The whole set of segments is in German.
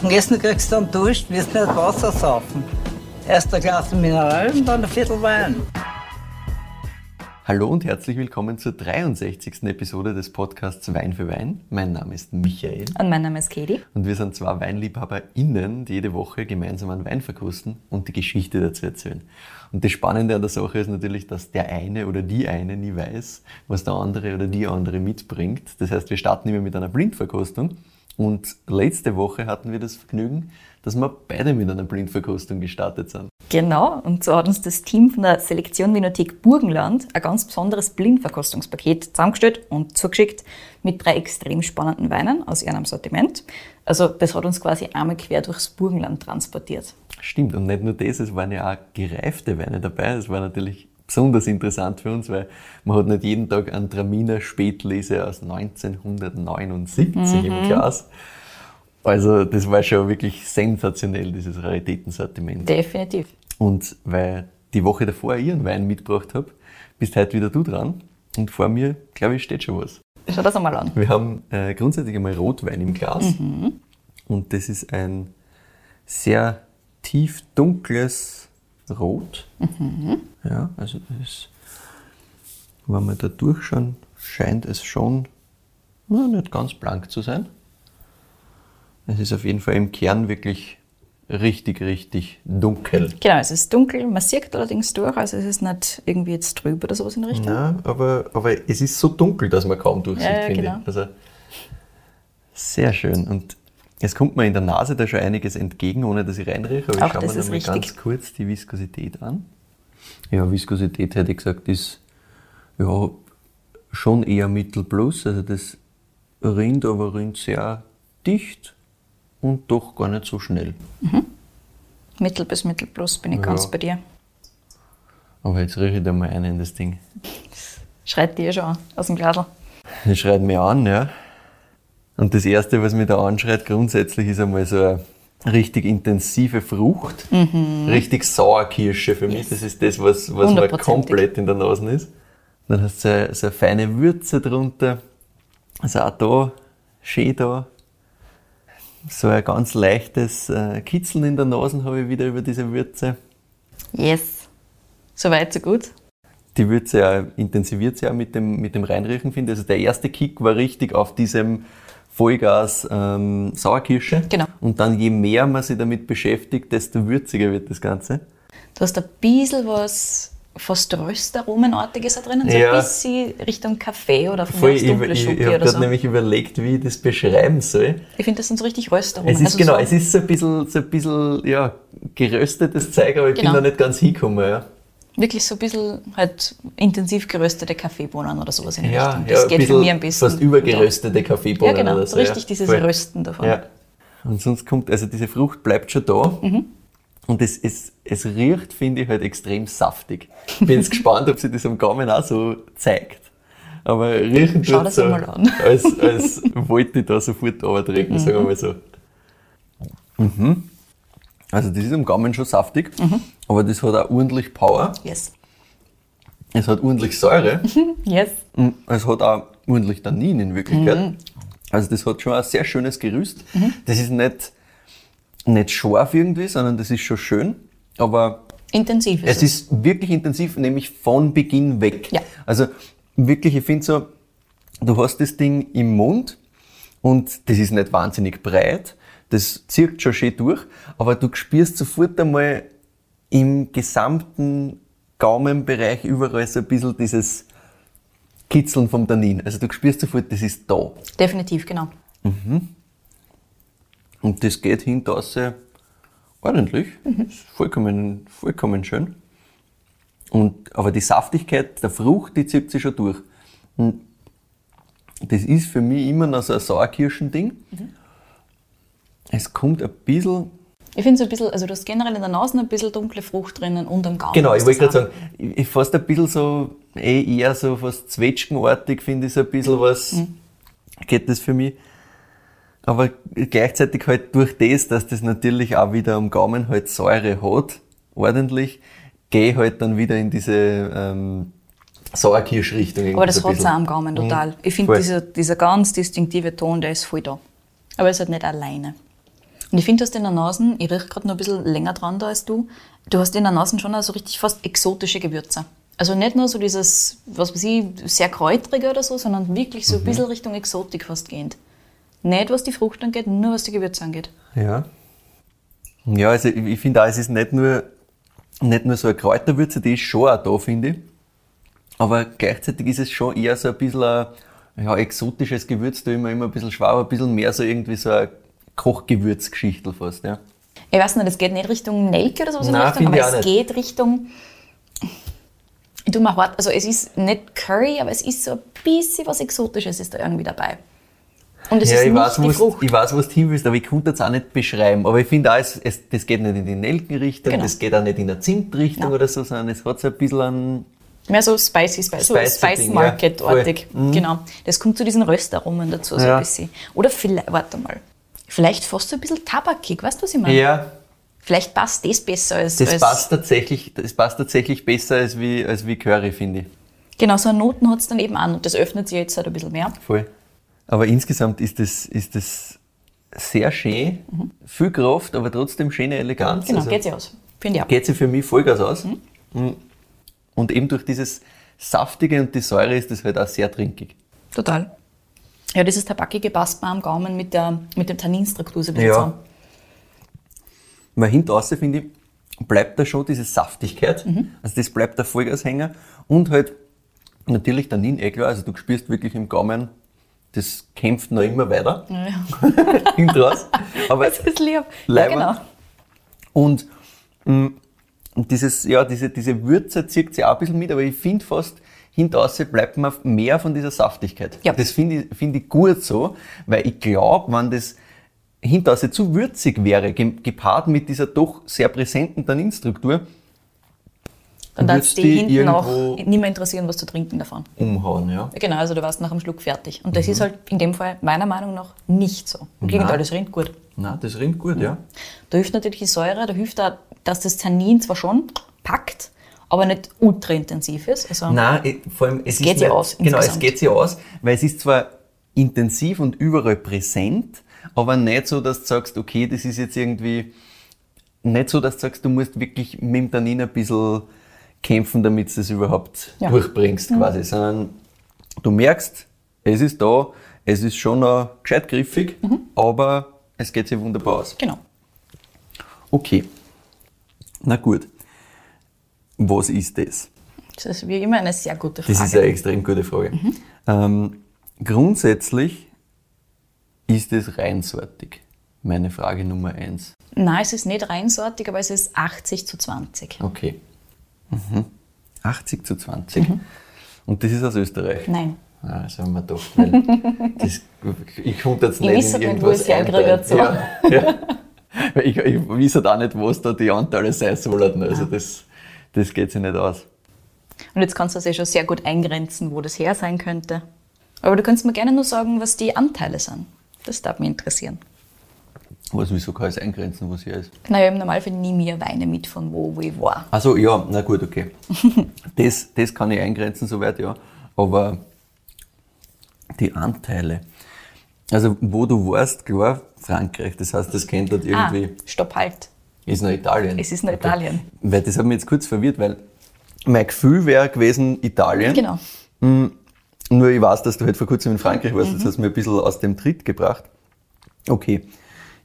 Und Essen kriegst du dann Durst, wirst nicht Wasser saufen. Erst ein Glas Mineral und dann ein Viertel Wein. Hallo und herzlich willkommen zur 63. Episode des Podcasts Wein für Wein. Mein Name ist Michael. Und mein Name ist Katie. Und wir sind zwei WeinliebhaberInnen, die jede Woche gemeinsam einen Wein verkosten und die Geschichte dazu erzählen. Und das Spannende an der Sache ist natürlich, dass der eine oder die eine nie weiß, was der andere oder die andere mitbringt. Das heißt, wir starten immer mit einer Blindverkostung. Und letzte Woche hatten wir das Vergnügen, dass wir beide mit einer Blindverkostung gestartet sind. Genau, und so hat uns das Team von der Selektion Vinothek Burgenland ein ganz besonderes Blindverkostungspaket zusammengestellt und zugeschickt mit drei extrem spannenden Weinen aus ihrem Sortiment. Also das hat uns quasi einmal quer durchs Burgenland transportiert. Stimmt, und nicht nur das, es waren ja auch gereifte Weine dabei. Das war natürlich besonders interessant für uns, weil man hat nicht jeden Tag einen Traminer Spätlese aus 1979 mhm. im Glas. Also das war schon wirklich sensationell, dieses Raritätensortiment. Definitiv. Und weil die Woche davor ihren Wein mitgebracht habe, bist heute wieder du dran. Und vor mir, glaube ich, steht schon was. Schau das einmal an. Wir haben äh, grundsätzlich einmal Rotwein im Glas. Mhm. Und das ist ein sehr tief dunkles Rot. Mhm. Ja, also das ist, wenn wir da durchschauen, scheint es schon na, nicht ganz blank zu sein. Es ist auf jeden Fall im Kern wirklich richtig, richtig dunkel. Genau, es ist dunkel, man sieht allerdings durch, also es ist nicht irgendwie jetzt trüb oder sowas in Richtung. Nein, aber, aber es ist so dunkel, dass man kaum durchsieht, ja, ja, finde genau. ich. Also sehr schön. Und es kommt mir in der Nase da schon einiges entgegen, ohne dass ich reinrieche, aber Auch ich schaue mir mal ganz kurz die Viskosität an. Ja, Viskosität hätte ich gesagt, ist ja schon eher Mittelplus. Also das rinnt, aber rinnt sehr dicht und doch gar nicht so schnell. Mhm. Mittel bis Mittelplus bin ich ja. ganz bei dir. Aber jetzt rieche ich da mal ein in das Ding. Schreit dir schon an, aus dem Glasl. Das schreit mir an, ja. Und das Erste, was mich da anschreit, grundsätzlich ist einmal so eine richtig intensive Frucht, mhm. richtig Sauerkirsche für mich. Yes. Das ist das, was, was mir komplett in der Nase ist. Dann hast du so eine, so eine feine Würze drunter. Also auch da, schön da. So ein ganz leichtes äh, Kitzeln in der Nase habe ich wieder über diese Würze. Yes. So weit, so gut. Die Würze ja, intensiviert sich auch mit dem, mit dem Reinriechen, finde ich. Also der erste Kick war richtig auf diesem Vollgas ähm, Sauerkirsche. Genau. Und dann je mehr man sich damit beschäftigt, desto würziger wird das Ganze. Du hast ein bisschen was fast Röstaromenartiges da drinnen, so ja. ein bisschen Richtung Kaffee oder von Voll, ich, ich, ich, ich habe so. nämlich überlegt, wie ich das beschreiben soll. Ich finde, das sind so richtig Röstaromen. Es ist also genau, so es ist so ein bisschen, so ein bisschen ja, geröstetes Zeug, aber ich genau. bin da nicht ganz hingekommen. Ja. Wirklich so ein bisschen halt intensiv geröstete Kaffeebohnen oder sowas in der ja, Richtung. Das ja, geht für mich ein bisschen. Fast übergeröstete Kaffeebohnen ja, genau, oder so. Richtig dieses Voll. Rösten davon. Ja. Und sonst kommt, also diese Frucht bleibt schon da. Mhm. Und es, es, es riecht, finde ich, halt extrem saftig. Bin jetzt gespannt, ob sich das am Gaumen auch so zeigt. Aber riechen Schau das so, mal an. als, als wollte ich da sofort runtertrinken, mhm. sagen wir mal so. Mhm. Also das ist am Gaumen schon saftig, mhm. Aber das hat auch ordentlich Power. Yes. Es hat ordentlich Säure. yes. Und es hat auch ordentlich Tannin in Wirklichkeit. Mhm. Also das hat schon ein sehr schönes Gerüst. Mhm. Das ist nicht nicht scharf irgendwie, sondern das ist schon schön, aber intensiv ist es. Es ist wirklich intensiv, nämlich von Beginn weg. Ja. Also wirklich, ich finde so, du hast das Ding im Mund und das ist nicht wahnsinnig breit, das zirkt schon schön durch, aber du spürst sofort einmal im gesamten Gaumenbereich überall so ein bisschen dieses Kitzeln vom Tannin. Also du spürst sofort, das ist da. Definitiv, genau. Mhm. Und das geht hinter ordentlich. Mhm. Ist vollkommen, vollkommen schön. Und, aber die Saftigkeit der Frucht, die zieht sich schon durch. Und das ist für mich immer noch so ein Sauerkirschending. Mhm. Es kommt ein bisschen. Ich finde so ein bisschen, also du hast generell in der Nase ein bisschen dunkle Frucht drinnen und am Gaumen. Genau, ich wollte gerade sagen, ich, ich fast ein bisschen so, eh eher so fast zwetschgenartig finde ich so ein bisschen was, mhm. geht das für mich. Aber gleichzeitig halt durch das, dass das natürlich auch wieder am Gaumen halt Säure hat, ordentlich, gehe halt dann wieder in diese ähm, Sauerkirschrichtung. Aber das hat es auch am Gaumen mhm. total. Mhm. Ich finde, dieser, dieser ganz distinktive Ton, der ist voll da. Aber es ist halt nicht alleine. Und ich finde, du hast in der Nase, ich rieche gerade noch ein bisschen länger dran da als du, du hast in der Nase schon so richtig fast exotische Gewürze. Also nicht nur so dieses, was weiß ich, sehr kräutrige oder so, sondern wirklich so ein bisschen Richtung Exotik fast gehend. Nicht was die Frucht angeht, nur was die Gewürze angeht. Ja. Ja, also ich, ich finde auch, es ist nicht nur, nicht nur so eine Kräuterwürze, die ist schon auch da, finde ich. Aber gleichzeitig ist es schon eher so ein bisschen ein ja, exotisches Gewürz, da immer, immer ein bisschen schwau, ein bisschen mehr so irgendwie so eine Kochgewürzgeschichte fast, ja. Ich weiß nicht, es geht nicht Richtung Nelke oder in Nein, Richtung, aber es auch geht Richtung. Ich tu mir hart, also es ist nicht Curry, aber es ist so ein bisschen was Exotisches ist da irgendwie dabei. Und es ja, ist ich nicht weiß, die Frucht. ich weiß, was du hin willst, aber ich konnte es auch nicht beschreiben. Aber ich finde auch, es, es, das geht nicht in die Nelkenrichtung, Genau. das geht auch nicht in eine Zimtrichtung Nein. oder so, sondern es hat so ein bisschen einen, Mehr so spicy, spicy, so Spice Ding, Market-artig. ja. Mhm. Genau. Das kommt zu diesen Röstaromen dazu so Ja. ein bisschen. Oder vielleicht, warte mal, vielleicht fast so ein bisschen tabakig, weißt du, was ich meine? ja, Vielleicht passt das besser als. das als passt tatsächlich, das passt tatsächlich besser als wie, als wie Curry, finde ich. Genau, so eine Noten hat es dann eben an und das öffnet sich jetzt halt ein bisschen mehr. Voll. Aber insgesamt ist das, ist das sehr schön, viel Kraft, aber trotzdem schöne Eleganz. Genau, Also geht sich aus. Finde ich auch. geht sie für mich Vollgas aus. Mhm. Und eben durch dieses Saftige und die Säure ist das halt auch sehr trinkig. Total. Ja, dieses Tabakige passt mir am Gaumen mit, der, mit der Tanninstruktur so ein bisschen Ja. Weil hinten raus, finde ich, bleibt da schon diese Saftigkeit. Mhm. Also das bleibt der Vollgashänger. Und halt natürlich der Nin, eh klar. Also du spürst wirklich im Gaumen, das kämpft noch immer weiter. Ja. hinten raus. Aber Das ist lieb. Ja, Leibend. genau. Und mh, und dieses, ja, diese, diese Würze zieht sich auch ein bisschen mit, aber ich finde fast, hinterher bleibt mir mehr von dieser Saftigkeit. Ja. Das finde ich, finde ich gut so, weil ich glaube, wenn das hinterher zu würzig wäre, ge- gepaart mit dieser doch sehr präsenten Tanninstruktur, Dann darf würd's es die hinten auch nicht mehr interessieren, was zu trinken davon. umhauen, ja. Genau, also du warst nach einem Schluck fertig. Und das Mhm. ist halt in dem Fall meiner Meinung nach nicht so. Im Gegenteil, das rinnt gut. Na, das rinnt gut, ja. Da hilft natürlich die Säure, da hilft auch, dass das Tannin zwar schon packt, aber nicht ultra intensiv ist. Also, Nein, vor allem, es, geht ist sich nicht, aus Genau, es insgesamt. geht sich aus, weil es ist zwar intensiv und überall präsent, aber nicht so, dass du sagst, okay, das ist jetzt irgendwie, nicht so, dass du sagst, du musst wirklich mit dem Tannin ein bisschen kämpfen, damit du das überhaupt Ja. durchbringst quasi, sondern du merkst, es ist da, es ist schon noch gescheit griffig, aber es geht sich wunderbar aus. Genau. Okay, na gut. Was ist das? Das ist wie immer eine sehr gute Frage. Das ist eine extrem gute Frage. Ähm, grundsätzlich ist es reinsortig. Meine Frage Nummer eins. Nein, es ist nicht reinsortig, aber es ist 80 zu 20. Okay. Mhm. 80 zu 20. Und das ist aus Österreich. Nein. Ah, das haben wir weil das, ich konnte jetzt Ich nicht weiß in nicht, wo irgendwas ich es dazu. Ja, ja. Ich, ich weiß halt auch nicht, was da die Anteile sein sollen. Also das, das geht sich nicht aus. Und jetzt kannst du das ja schon sehr gut eingrenzen, wo das her sein könnte. Aber du kannst mir gerne nur sagen, was die Anteile sind. Das darf mich interessieren. Was, wieso kann ich es eingrenzen, was hier ist? Naja, im Normalfall nie mir Weine mit von wo, wo ich war. Also ja, na gut, okay. Das, das kann ich eingrenzen, soweit, ja. Aber die Anteile. Also wo du warst, klar, Frankreich. Das heißt, das kennt dort irgendwie, Ah, stopp, halt. Ist noch Italien. Es ist noch Italien. Weil das hat mich jetzt kurz verwirrt, weil mein Gefühl wäre gewesen Italien. Genau. Nur ich weiß, dass du halt vor kurzem in Frankreich warst, Mhm. das hat mir ein bisschen aus dem Tritt gebracht. Okay,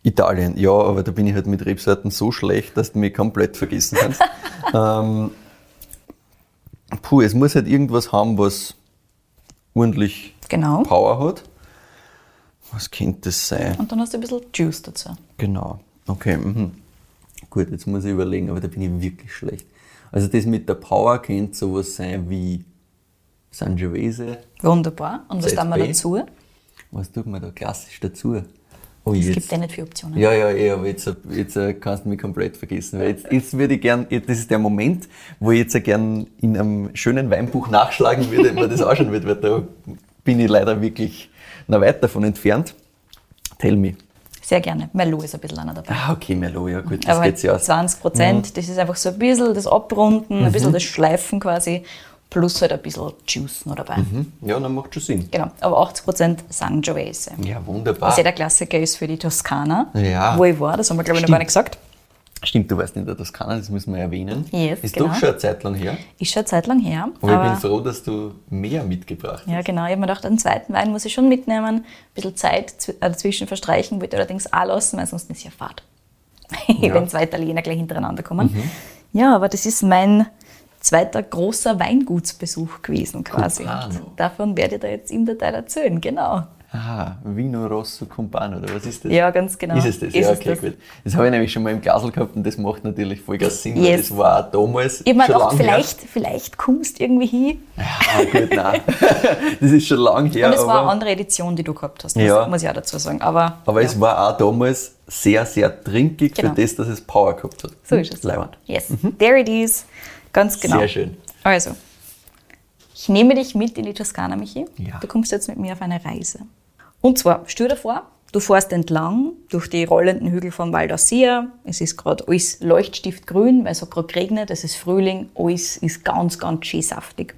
Italien, ja, aber da bin ich halt mit Rebsorten so schlecht, dass du mich komplett vergessen kannst. ähm, puh, es muss halt irgendwas haben, was ordentlich Genau. Power hat. Was könnte das sein? Und dann hast du ein bisschen Juice dazu. Genau. Okay. Mhm. Gut, jetzt muss ich überlegen, aber da bin ich wirklich schlecht. Also das mit der Power könnte sowas sein wie Sangiovese. Wunderbar. Und was tun wir dazu? Was tut man da klassisch dazu? Oh, Es jetzt. gibt ja nicht viele Optionen. Ja, ja, eh, aber jetzt, jetzt äh, kannst du mich komplett vergessen. Weil jetzt, jetzt würde ich gern, das ist der Moment, wo ich jetzt gern in einem schönen Weinbuch nachschlagen würde, wie man das ausschauen wird, weil da bin ich leider wirklich noch weit davon entfernt. Tell me. Sehr gerne. Merlot ist ein bisschen einer dabei. Ah, okay, Merlot, ja gut, das Aber geht sich aus. 20 Prozent, das ist einfach so ein bisschen das Abrunden, ein Mhm. bisschen das Schleifen quasi. plus halt ein bisschen Juice noch dabei. Ja, dann macht schon Sinn. Genau, aber 80% Sangiovese. Ja, wunderbar. Was ja der Klassiker ist für die Toskana, Ja. wo ich war, das haben wir glaube ich noch gar nicht gesagt. Stimmt, du weißt nicht, der Toskana, das müssen wir erwähnen. Yes, ist genau. doch schon eine Zeit lang her. Ist schon eine Zeit lang her. Aber, ich aber- bin froh, dass du mehr mitgebracht hast. Ja, genau. Ich habe mir gedacht, einen zweiten Wein muss ich schon mitnehmen, ein bisschen Zeit äh, dazwischen verstreichen, wollte allerdings auch lassen, weil sonst ist ja fad. Wenn zwei Italiener gleich hintereinander kommen. Mhm. Ja, aber das ist mein zweiter großer Weingutsbesuch gewesen quasi. Davon werde ich da jetzt im Detail erzählen, genau. Aha, Vino Rosso Compano, oder was ist das? Ja, ganz genau. Ist es das? Ist ja, okay, das. gut. Das habe ich nämlich schon mal im Glasl gehabt und das macht natürlich voll gar Sinn, weil Yes. das war auch damals Ich habe mir schon gedacht, lang vielleicht, vielleicht kommst du irgendwie hin. her. Ja, gut, nein. das ist schon lang her, Und es war eine andere Edition, die du gehabt hast, Ja. muss, ich auch dazu sagen. Aber, aber ja. es war auch damals sehr, sehr trinkig Genau. für das, dass es Power gehabt hat. So ist es. Leibend. Yes, there it is. Ganz genau. Sehr schön. Also, ich nehme dich mit in die Toskana, Michi. Ja. Du kommst jetzt mit mir auf eine Reise. Und zwar, stell dir vor, du fährst entlang durch die rollenden Hügel von Val d'Orcia. Es ist gerade alles leuchtstiftgrün, weil es hat gerade geregnet, es ist Frühling, alles ist ganz, ganz schön saftig.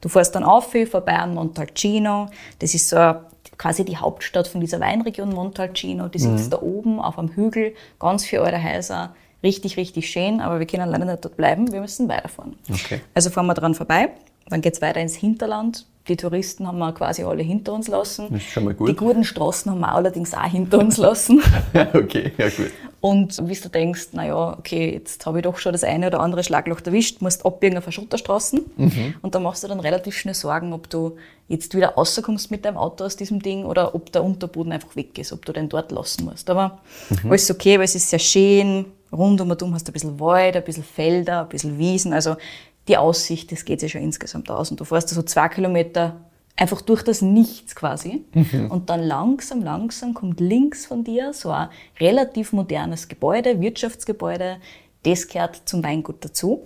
Du fährst dann auf, vorbei an Montalcino. Das ist so quasi die Hauptstadt von dieser Weinregion Montalcino. Die sitzt da oben auf einem Hügel, ganz viele alte Häuser. Richtig, richtig schön, aber wir können leider nicht dort bleiben, wir müssen weiterfahren. Okay. Also fahren wir dran vorbei, dann geht's weiter ins Hinterland. Die Touristen haben wir quasi alle hinter uns lassen. Das ist schon mal gut. Die guten Straßen haben wir allerdings auch hinter uns lassen. okay, ja gut. Und wie du denkst, naja, okay, jetzt habe ich doch schon das eine oder andere Schlagloch erwischt, musst abbiegen auf eine Schotterstraßen. Mhm. Und da machst du dann relativ schnell Sorgen, ob du jetzt wieder rauskommst mit deinem Auto aus diesem Ding oder ob der Unterboden einfach weg ist, ob du den dort lassen musst. Aber Mhm. alles okay, weil es ist sehr schön. Rund um und um hast du ein bisschen Wald, ein bisschen Felder, ein bisschen Wiesen. Also die Aussicht, das geht sich schon insgesamt aus. Und du fährst da so zwei Kilometer einfach durch das Nichts quasi. Und dann langsam, langsam kommt links von dir so ein relativ modernes Gebäude, Wirtschaftsgebäude. Das gehört zum Weingut dazu.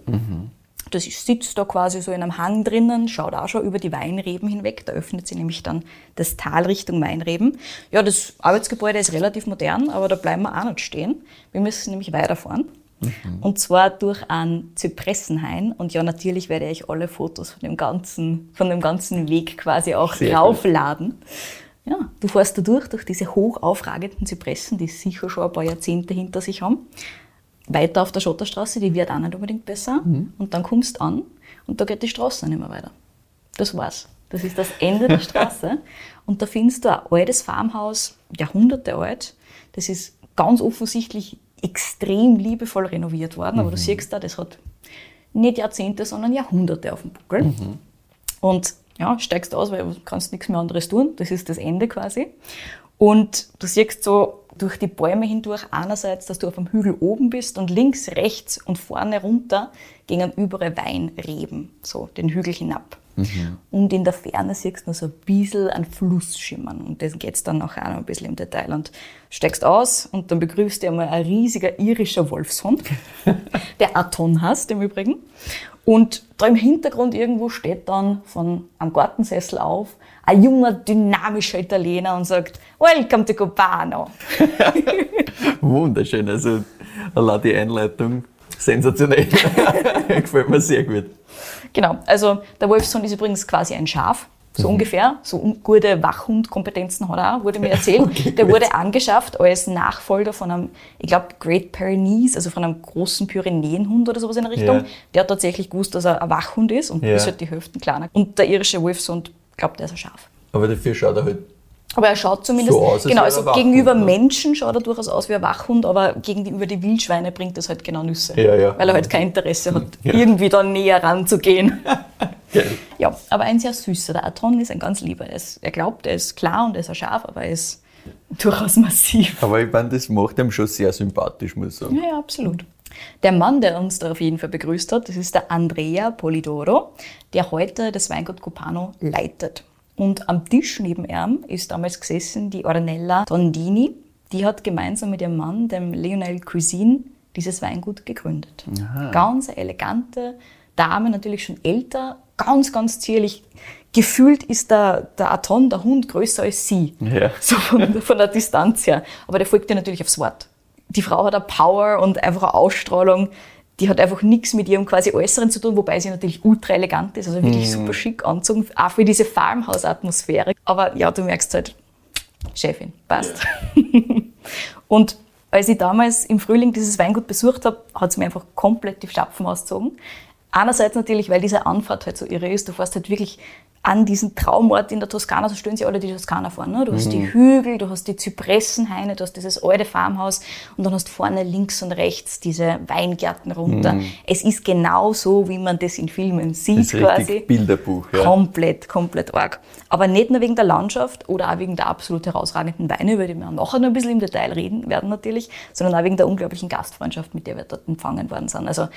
Das ist- sitzt da quasi so in einem Hang drinnen, schaut auch schon über die Weinreben hinweg. Da öffnet sich nämlich dann das Tal Richtung Weinreben. Ja, das Arbeitsgebäude ist relativ modern, aber da bleiben wir auch nicht stehen. Wir müssen nämlich weiterfahren. Und zwar durch einen Zypressenhain. Und ja, natürlich werde ich alle Fotos von dem ganzen, von dem ganzen Weg quasi auch Sehr draufladen. Ja, du fährst da durch, durch diese hoch aufragenden Zypressen, die sicher schon ein paar Jahrzehnte hinter sich haben. Weiter auf der Schotterstraße, die wird auch nicht unbedingt besser. Und dann kommst du an und da geht die Straße nicht mehr weiter. Das war's. Das ist das Ende der Straße. Und da findest du ein altes Farmhaus, Jahrhunderte alt. Das ist ganz offensichtlich extrem liebevoll renoviert worden. Aber du siehst da, das hat nicht Jahrzehnte, sondern Jahrhunderte auf dem Buckel. Und ja, steigst aus, weil du kannst nichts mehr anderes tun. Das ist das Ende quasi. Und du siehst so durch die Bäume hindurch einerseits, dass du auf dem Hügel oben bist und links, rechts und vorne runter gingen überall Weinreben, so den Hügel hinab. Und in der Ferne siehst du noch so ein bisschen einen Fluss schimmern. Und das geht's dann nachher auch noch ein bisschen im Detail. Und steigst aus und dann begrüßt dich einmal ein riesiger irischer Wolfshund, der Aton heißt im Übrigen. Und da im Hintergrund irgendwo steht dann von am Gartensessel auf ein junger, dynamischer Italiener und sagt, Welcome to Copano. Wunderschön. Also, allein die Einleitung sensationell. Gefällt mir sehr gut. Genau, also der Wolfshund ist übrigens quasi ein Schaf, so ungefähr. So gute Wachhundkompetenzen hat er auch, wurde mir erzählt. Okay, der gut. wurde angeschafft als Nachfolger von einem, ich glaube, Great Pyrenees, also von einem großen Pyrenäenhund oder sowas in der Richtung. Ja. Der hat tatsächlich gewusst, dass er ein Wachhund ist und Ja. ist halt die Hälfte kleiner. Und der irische Wolfshund glaubt, er ist ein Schaf. Aber dafür schaut er halt. Aber er schaut zumindest, So aus, als genau, also ein Wachhund, gegenüber ne? Menschen schaut er durchaus aus wie ein Wachhund, aber gegenüber die Wildschweine bringt das halt genau Nüsse. Ja, ja. Weil er halt kein Interesse hat, Ja. irgendwie da näher ranzugehen. Ja, aber ein sehr süßer. Der Aton ist ein ganz lieber. Er, ist, er glaubt, er ist klar und er ist ein Schaf, aber er ist durchaus massiv. Aber ich meine, das macht ihm schon sehr sympathisch, muss ich sagen. Ja, ja, absolut. Der Mann, der uns da auf jeden Fall begrüßt hat, das ist der Andrea Polidoro, der heute das Weingut Copano leitet. Und am Tisch neben ihm ist damals gesessen die Ornella Tondini. Die hat gemeinsam mit ihrem Mann, dem Lionel Cuisine, dieses Weingut gegründet. Ganz eine elegante Dame, natürlich schon älter, ganz, ganz zierlich. Gefühlt ist der, der Aton, der Hund, größer als sie. Ja. So von, von der Distanz her. Aber der folgt dir natürlich aufs Wort. Die Frau hat eine Power und einfach eine Ausstrahlung. die hat einfach nichts mit ihrem quasi Äußeren zu tun, wobei sie natürlich ultra elegant ist, also wirklich super schick anzogen, auch für diese Farmhaus-Atmosphäre. Aber ja, du merkst halt, Chefin, passt. und als ich damals im Frühling dieses Weingut besucht habe, hat es mir einfach komplett die Schapfen ausgezogen. Einerseits natürlich, weil diese Anfahrt halt so irre ist. Du fährst halt wirklich an diesen Traumort in der Toskana, so stellen sie alle die Toskana vor. Ne? Du hast die Hügel, du hast die Zypressenhaine, du hast dieses alte Farmhaus und dann hast vorne links und rechts diese Weingärten runter. Mhm. Es ist genau so, wie man das in Filmen sieht Das ist quasi. Bilderbuch. Ja. Komplett, komplett arg. Aber nicht nur wegen der Landschaft oder auch wegen der absolut herausragenden Weine, über die wir nachher noch ein bisschen im Detail reden werden natürlich, sondern auch wegen der unglaublichen Gastfreundschaft, mit der wir dort empfangen worden sind. Also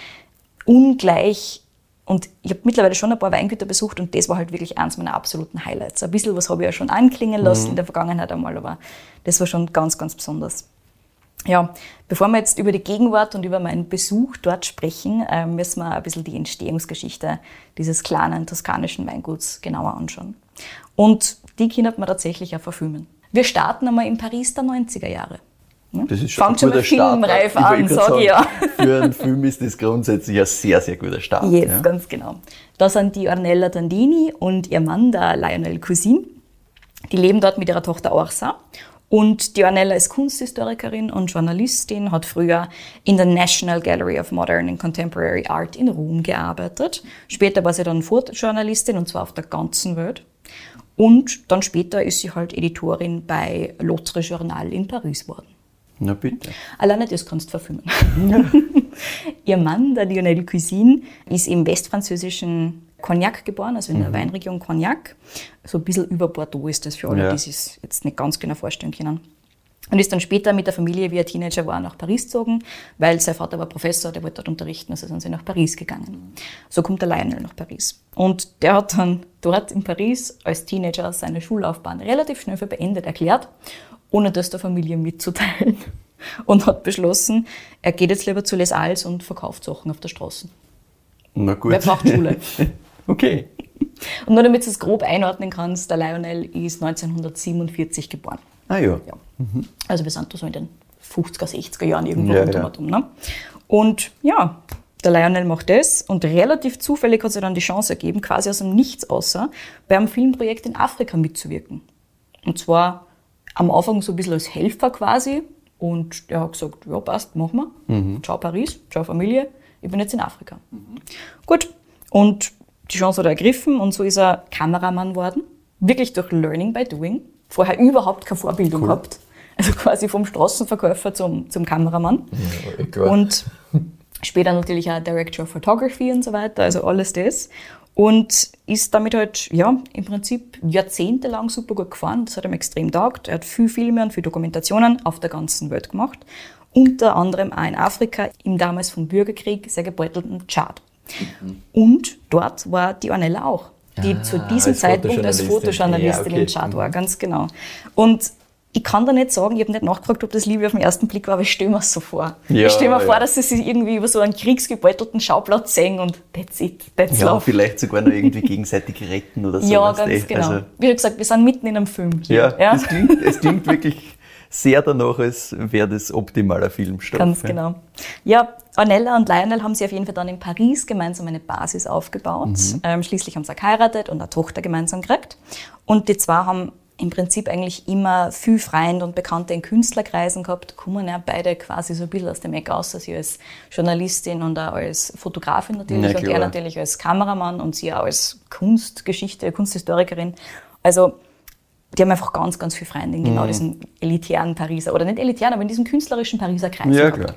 ungleich und ich habe mittlerweile schon ein paar Weingüter besucht und das war halt wirklich eins meiner absoluten Highlights. Ein bisschen was habe ich ja schon anklingen lassen in der Vergangenheit einmal, aber das war schon ganz, ganz besonders. Ja, bevor wir jetzt über die Gegenwart und über meinen Besuch dort sprechen, äh, müssen wir ein bisschen die Entstehungsgeschichte dieses kleinen toskanischen Weinguts genauer anschauen. Und die können wir tatsächlich auch verfilmen. Wir starten einmal in Paris der 90er Jahre. Das ist schon Fangt ein schon guter mal Start. filmreif Ich an, sag ich ja. Für einen Film ist das grundsätzlich ein sehr, sehr guter Start. Yes, ja. ganz genau. Da sind die Ornella Dandini und ihr Mann, der Lionel Cousin. Die leben dort mit ihrer Tochter Orsa. Und die Ornella ist Kunsthistorikerin und Journalistin, hat früher in der National Gallery of Modern and Contemporary Art in Rom gearbeitet. Später war sie dann Fotojournalistin und zwar auf der ganzen Welt. Und dann später ist sie halt Editorin bei L'Autre Journal in Paris geworden. Na bitte. Alleine das kannst du verfilmen. Ihr Mann, der Lionel Cuisine, ist im westfranzösischen Cognac geboren, also in der Weinregion Cognac. So ein bisschen über Bordeaux ist das für alle, Ja. die sich jetzt nicht ganz genau vorstellen können. Und ist dann später mit der Familie, wie er Teenager war, nach Paris gezogen, weil sein Vater war Professor, der wollte dort unterrichten, also sind sie nach Paris gegangen. So kommt der Lionel nach Paris. Und der hat dann dort in Paris als Teenager seine Schullaufbahn relativ schnell für beendet erklärt, ohne das der Familie mitzuteilen. Und hat beschlossen, er geht jetzt lieber zu Les Halles und verkauft Sachen auf der Straße. Na gut. Wer braucht Schule? okay. Und nur damit du es grob einordnen kannst, der Lionel ist 1947 geboren. Ah ja. Ja. Also wir sind da so in den 50er, 60er Jahren irgendwo Ja, ja. und ne? Und ja, der Lionel macht das und relativ zufällig hat sich dann die Chance ergeben, quasi aus dem Nichts außer bei einem Filmprojekt in Afrika mitzuwirken. Und zwar am Anfang so ein bisschen als Helfer quasi. Und er hat gesagt, ja passt, machen wir. Ciao Paris, ciao Familie, ich bin jetzt in Afrika. Gut, und die Chance hat er ergriffen und so ist er Kameramann worden. Wirklich durch Learning by Doing. Vorher überhaupt keine Vorbildung gehabt. Also quasi vom Straßenverkäufer zum, zum Kameramann. Ja. Und später natürlich auch Director of Photography und so weiter, also alles das. Und ist damit halt, ja, im Prinzip jahrzehntelang super gut gefahren. Das hat ihm extrem taugt. Er hat viel Filme und viel Dokumentationen auf der ganzen Welt gemacht. Unter anderem auch in Afrika, im damals vom Bürgerkrieg sehr gebeutelten Tschad. Und dort war die Ornella auch, die Ah, zu diesem Zeitpunkt als Fotojournalistin. Ja, okay. im Tschad war, ganz genau. Und ich kann da nicht sagen, ich habe nicht nachgefragt, ob das Liebe auf den ersten Blick war, aber ich stelle mir es so vor. Ja, ich stelle mir ja. vor, dass sie sich irgendwie über so einen kriegsgebeutelten Schauplatz sehen und that's it, that's Ja, love. vielleicht sogar noch irgendwie gegenseitig retten oder so. ja, ganz eh. genau. Also, Wie gesagt, wir sind mitten in einem Film hier. ja, Es, klingt, es klingt wirklich sehr danach, als wäre das optimaler Filmstoff. Ganz ja. genau. Ja, Ornella und Lionel haben sie auf jeden Fall dann in Paris gemeinsam eine Basis aufgebaut. Mhm. Ähm, schließlich haben sie geheiratet und eine Tochter gemeinsam gekriegt. Und die zwei haben im Prinzip eigentlich immer viel Freunde und Bekannte in Künstlerkreisen gehabt, kommen ja beide quasi so ein bisschen aus dem Eck aus, sie als Journalistin und auch als Fotografin natürlich Na und er natürlich als Kameramann und sie auch als Kunstgeschichte, Kunsthistorikerin. Also die haben einfach ganz, ganz viele Freunde in Mhm. genau diesem elitären Pariser, oder nicht elitären, aber in diesem künstlerischen Pariser Kreis. Ja, gehabt. klar.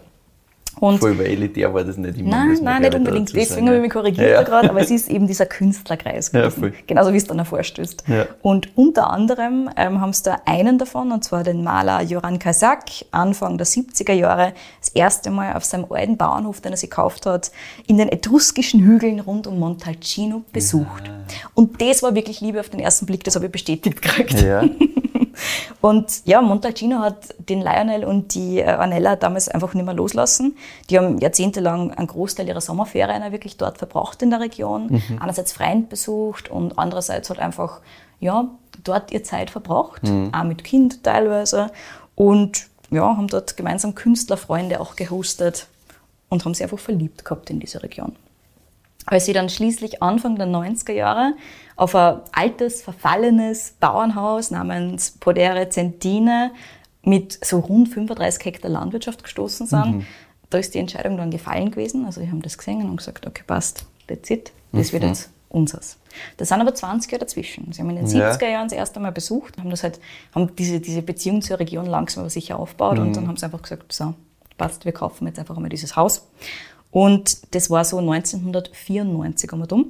Und Voll, weil elitär war das nicht immer. Nein, nein, nicht unbedingt. Deswegen habe ich ja. mich korrigiert Ja. gerade, aber es ist eben dieser Künstlerkreis Ja, gewesen. voll. Genauso wie es dann hervorstößt. Ja. Und unter anderem ähm, haben sie da einen davon, und zwar den Maler Joran Kazak, Anfang der 70er Jahre, das erste Mal auf seinem alten Bauernhof, den er sich gekauft hat, in den etruskischen Hügeln rund um Montalcino besucht. Und das war wirklich Liebe auf den ersten Blick, das habe ich bestätigt gekriegt. Und ja, Montalcino hat den Lionel und die äh, Ornella damals einfach nicht mehr loslassen. Die haben jahrzehntelang einen Großteil ihrer Sommerferien wirklich dort verbracht in der Region. Einerseits Freund besucht und andererseits halt einfach, ja, dort ihr Zeit verbracht. Auch mit Kind teilweise. Und ja, haben dort gemeinsam Künstlerfreunde auch gehostet. und haben sich einfach verliebt gehabt in diese Region. Als sie dann schließlich Anfang der 90er Jahre auf ein altes, verfallenes Bauernhaus namens Podere Centine mit so rund 35 Hektar Landwirtschaft gestoßen sind, mhm. da ist die Entscheidung dann gefallen gewesen. Also, sie haben das gesehen und gesagt, okay, passt, that's it, das mhm. wird jetzt unseres. Da sind aber 20 Jahre dazwischen. Sie haben in den ja. 70er Jahren das erste Mal besucht, haben das halt, haben diese, diese Beziehung zur Region langsam aber sicher aufgebaut mhm. und dann haben sie einfach gesagt, so, passt, wir kaufen jetzt einfach einmal dieses Haus. Und das war so 1994 einmal dumm.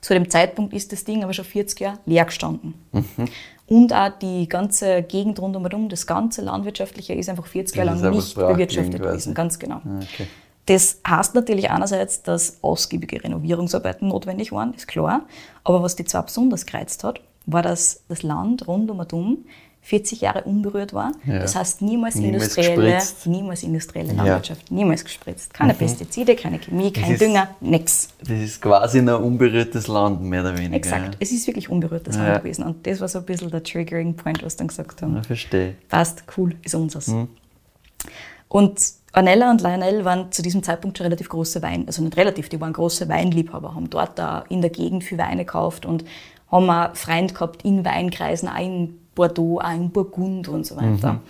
Zu dem Zeitpunkt ist das Ding aber schon 40 Jahre leer gestanden. Mhm. Und auch die ganze Gegend rundherum, das ganze Landwirtschaftliche ist einfach 40 Jahre lang nicht bewirtschaftet gewesen. Ganz genau. Ah, okay. Das heißt natürlich einerseits, dass ausgiebige Renovierungsarbeiten notwendig waren, ist klar. Aber was die zwar besonders gereizt hat, war, dass das Land rund um und 40 Jahre unberührt war. Ja. Das heißt, niemals, niemals industrielle, gespritzt. niemals industrielle Landwirtschaft, ja. niemals gespritzt. Keine mhm. Pestizide, keine Chemie, kein ist, Dünger, nichts. Das ist quasi ein unberührtes Land, mehr oder weniger. Exakt, ja. es ist wirklich unberührtes Land gewesen. Und das war so ein bisschen der Triggering Point, was dann gesagt haben. Ja, verstehe. Passt, cool, ist unseres. Mhm. Und Ornella und Lionel waren zu diesem Zeitpunkt schon relativ große Wein, also nicht relativ, die waren große Weinliebhaber, haben dort da in der Gegend viel Weine gekauft und haben auch Freund gehabt in Weinkreisen, auch in Bordeaux, auch in Burgund und so weiter. Mhm.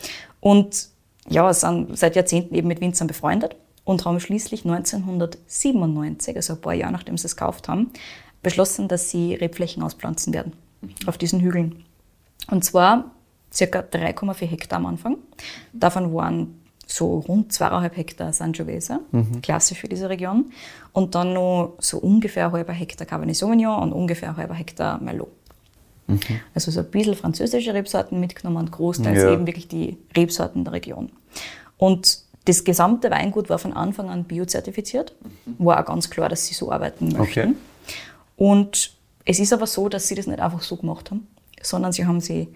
Und ja, sind seit Jahrzehnten eben mit Winzern befreundet und haben schließlich 1997, also ein paar Jahre nachdem sie es gekauft haben, beschlossen, dass sie Rebflächen auspflanzen werden mhm. auf diesen Hügeln. Und zwar circa 3,4 Hektar am Anfang. Davon waren so rund zweieinhalb Hektar Sangiovese, mhm. klassisch für diese Region. Und dann noch so ungefähr ein halber Hektar Cabernet Sauvignon und ungefähr ein halber Hektar Merlot. Mhm. Also so ein bisschen französische Rebsorten mitgenommen und großteils ja. eben wirklich die Rebsorten der Region. Und das gesamte Weingut war von Anfang an biozertifiziert. Mhm. War auch ganz klar, dass sie so arbeiten möchten. Okay. Und es ist aber so, dass sie das nicht einfach so gemacht haben, sondern sie haben sie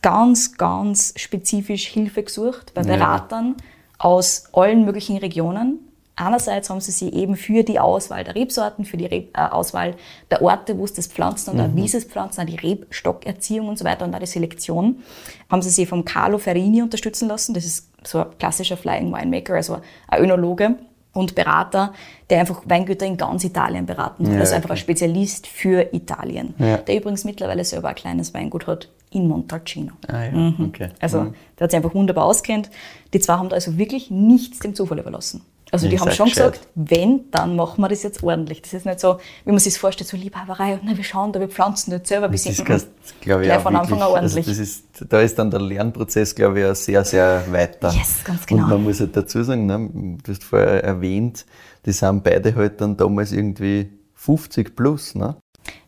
ganz, ganz spezifisch Hilfe gesucht bei Beratern ja. aus allen möglichen Regionen. Einerseits haben sie sich eben für die Auswahl der Rebsorten, für die Reb, äh, Auswahl der Orte, wo es das pflanzen und mhm. wie sie es pflanzen, auch die Rebstockerziehung und so weiter und auch die Selektion, haben sie sich vom Carlo Ferrini unterstützen lassen. Das ist so ein klassischer Flying Winemaker, also ein Önologe und Berater, der einfach Weingüter in ganz Italien beraten hat. Ja, also einfach okay. ein Spezialist für Italien. Ja. Der übrigens mittlerweile selber ein kleines Weingut hat in Montalcino. Ah, ja. mhm. okay. Also mhm. der hat sich einfach wunderbar auskennt. Die zwei haben da also wirklich nichts dem Zufall überlassen. Also die haben schon gescheit. gesagt, wenn, dann machen wir das jetzt ordentlich. Das ist nicht so, wie man sich das vorstellt, so Liebhaberei, na, wir schauen da, wir pflanzen nicht selber ein bisschen. Das ist, glaube ich, gleich von Anfang an ordentlich. Also das ist, da ist dann der Lernprozess, glaube ich, auch sehr, sehr weiter. Yes, ganz genau. Und man muss halt dazu sagen, ne, du hast vorher erwähnt, die sind beide halt dann damals irgendwie 50 plus, ne?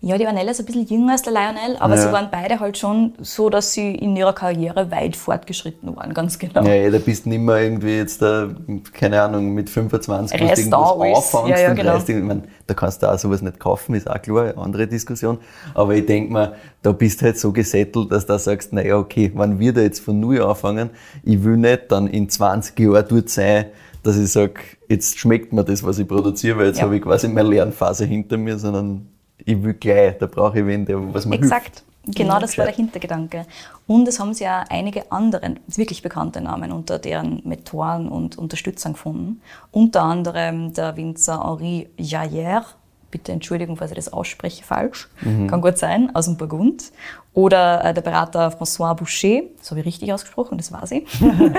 Ja, die Vanella ist ein bisschen jünger als der Lionel, aber ja. sie waren beide halt schon so, dass sie in ihrer Karriere weit fortgeschritten waren, ganz genau. Ja, ja da bist nicht mehr irgendwie jetzt da, keine Ahnung, mit 25 musst irgendwas auffangen. Ja, ja, genau. ich meine, da kannst du auch sowas nicht kaufen, ist auch klar, eine andere Diskussion. Aber ich denke mal, da bist du halt so gesettelt, dass du sagst, naja, okay, wenn wir da jetzt von Null anfangen, ich will nicht dann in 20 Jahren dort sein, dass ich sage, jetzt schmeckt mir das, was ich produziere, weil jetzt ja. habe ich quasi meine Lernphase hinter mir, sondern ich will gleich, da brauche ich wen, der was mir Exakt. hilft. Genau, das war der Hintergedanke. Und es haben sie ja einige andere wirklich bekannte Namen unter deren Mentoren und Unterstützern gefunden. Unter anderem der Winzer Henri Jaillère, bitte Entschuldigung, falls ich das ausspreche falsch, mhm. kann gut sein, aus dem Burgund. Oder äh, der Berater François Boucher, so habe ich richtig ausgesprochen, das war sie.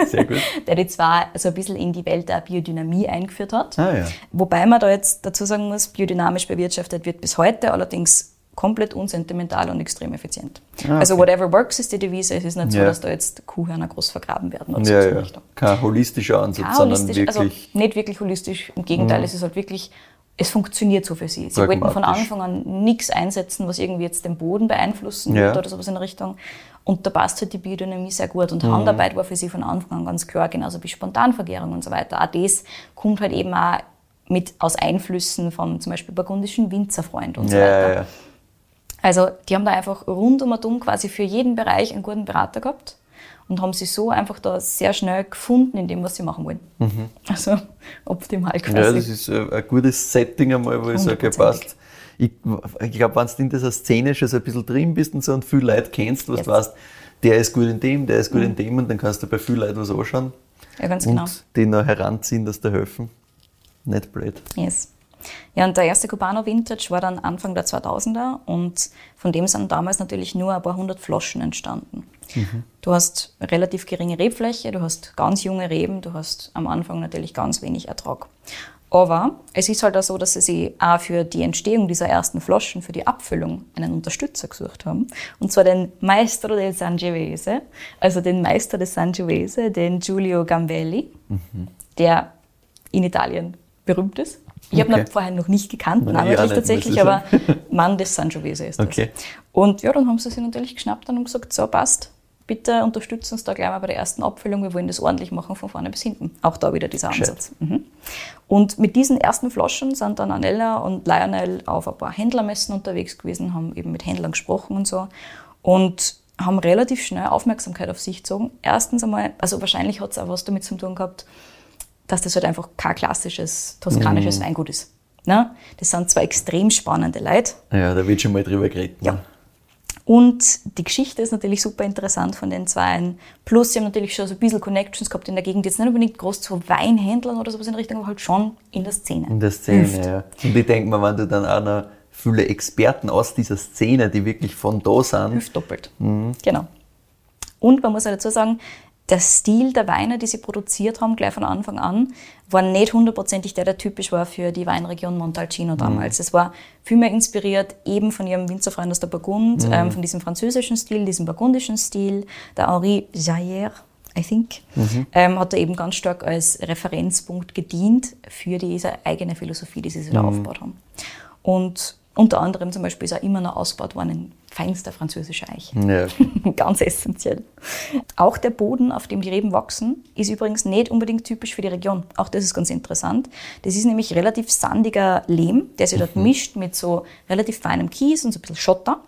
Sehr gut. der die zwar so ein bisschen in die Welt der Biodynamie eingeführt hat. Ah, ja. Wobei man da jetzt dazu sagen muss, biodynamisch bewirtschaftet wird bis heute, allerdings komplett unsentimental und extrem effizient. Ah, okay. Also whatever works ist die Devise. Es ist nicht so, ja. dass da jetzt Kuhhörner groß vergraben werden oder ja, so ja. Kein holistischer Ansatz, Kein sondern holistisch, also wirklich... Also nicht wirklich holistisch, im Gegenteil, mhm. es ist halt wirklich es funktioniert so für sie. Sie wollten von Anfang an nichts einsetzen, was irgendwie jetzt den Boden beeinflussen ja. oder sowas in der Richtung. Und da passt halt die Biodynamie sehr gut. Und mhm. Handarbeit war für sie von Anfang an ganz klar, genauso wie Spontanvergärung und so weiter. Auch das kommt halt eben auch mit aus Einflüssen von zum Beispiel burgundischen Winzerfreund und so ja, weiter. Ja. Also die haben da einfach rund um und um quasi für jeden Bereich einen guten Berater gehabt und haben sich so einfach da sehr schnell gefunden in dem, was sie machen wollen. Mhm. Also optimal quasi. Ja, das ist äh, ein gutes Setting einmal, wo ich sage, passt. Ich, ich glaube, wenn du in dieser Szene schon so ein bisschen drin bist und so und viele Leute kennst, was yes. du weißt, der ist gut in dem, der ist gut mhm. in dem und dann kannst du bei vielen Leuten was anschauen. Ja, ganz und genau. die noch heranziehen, dass dir helfen. Nicht blöd. Yes. Ja, und der erste Cubano Vintage war dann Anfang der 2000er und von dem sind damals natürlich nur ein paar hundert Flaschen entstanden. Du hast relativ geringe Rebfläche, du hast ganz junge Reben, du hast am Anfang natürlich ganz wenig Ertrag. Aber es ist halt auch so, dass sie sich auch für die Entstehung dieser ersten Flaschen, für die Abfüllung, einen Unterstützer gesucht haben. Und zwar den Maestro del Sangiovese, also den Meister des Sangiovese, den Giulio Gambelli, der in Italien berühmt ist. Ich habe ihn Okay. vorher noch nicht gekannt, Nein, namentlich tatsächlich, aber Mann des Sangiovese ist das. Okay. Und ja, dann haben sie sich natürlich geschnappt und gesagt, so passt, bitte unterstützt uns da gleich mal bei der ersten Abfüllung, wir wollen das ordentlich machen von vorne bis hinten. Auch da wieder dieser. Ansatz. Mhm. Und mit diesen ersten Flaschen sind dann Anella und Lionel auf ein paar Händlermessen unterwegs gewesen, haben eben mit Händlern gesprochen und so und haben relativ schnell Aufmerksamkeit auf sich gezogen. Erstens einmal, also wahrscheinlich hat es auch was damit zu tun gehabt, dass das halt einfach kein klassisches toskanisches Mhm. Weingut ist. Ne? Das sind zwei extrem spannende Leute. Ja, da wird schon mal drüber geredet. Ja. ne? Und die Geschichte ist natürlich super interessant von den Zweien. Plus, sie haben natürlich schon so ein bisschen Connections gehabt in der Gegend. Jetzt nicht unbedingt groß zu Weinhändlern oder sowas in der Richtung, aber halt schon in der Szene. In der Szene, ja. Und ich denke mal, wenn du dann auch noch viele Experten aus dieser Szene, die wirklich von da sind, Hilft doppelt. Genau. Und man muss auch dazu sagen, der Stil der Weine, die sie produziert haben, gleich von Anfang an, war nicht hundertprozentig der, der typisch war für die Weinregion Montalcino damals. Es war vielmehr inspiriert eben von ihrem Winzerfreund aus der Burgund, ähm, von diesem französischen Stil, diesem burgundischen Stil. Der Henri Jayer, I think, ähm, hat da eben ganz stark als Referenzpunkt gedient für diese eigene Philosophie, die sie sich da aufgebaut haben. Und unter anderem zum Beispiel ist auch immer noch ausgebaut worden in feinster französischer Eiche. ja, Ganz essentiell. Auch der Boden, auf dem die Reben wachsen, ist übrigens nicht unbedingt typisch für die Region. Auch das ist ganz interessant. Das ist nämlich relativ sandiger Lehm, der sich dort mischt mit so relativ feinem Kies und so ein bisschen Schotter.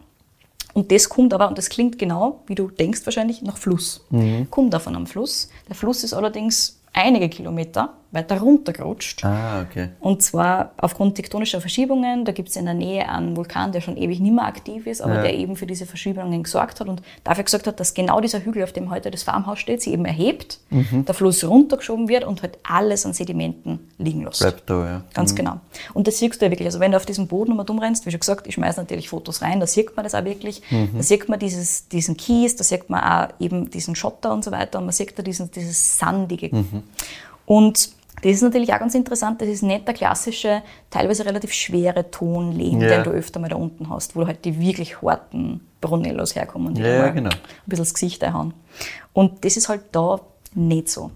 Und das kommt aber, und das klingt genau, wie du denkst wahrscheinlich, nach Fluss. Kommt davon am Fluss. Der Fluss ist allerdings einige Kilometer weiter runtergerutscht. ah, okay. Und zwar aufgrund tektonischer Verschiebungen. Da gibt es in der Nähe einen Vulkan, der schon ewig nicht mehr aktiv ist, aber Ja. der eben für diese Verschiebungen gesorgt hat und dafür gesorgt hat, dass genau dieser Hügel, auf dem heute das Farmhaus steht, sich eben erhebt, Mhm. der Fluss runtergeschoben wird und halt alles an Sedimenten liegen lässt. Bleibt da, ja. Ganz genau. Und das siehst du ja wirklich. Also wenn du auf diesem Boden mal rumrennst, wie schon gesagt, ich schmeiße natürlich Fotos rein, da sieht man das auch wirklich. Da sieht man dieses, diesen Kies, da sieht man auch eben diesen Schotter und so weiter und man sieht da diesen, dieses Sandige. Und das ist natürlich auch ganz interessant, das ist nicht der klassische, teilweise relativ schwere Tonlehm, Ja. den du öfter mal da unten hast, wo du halt die wirklich harten Brunellos herkommen und die Ja, genau. ein bisschen das Gesicht einhauen. Und das ist halt da nicht so.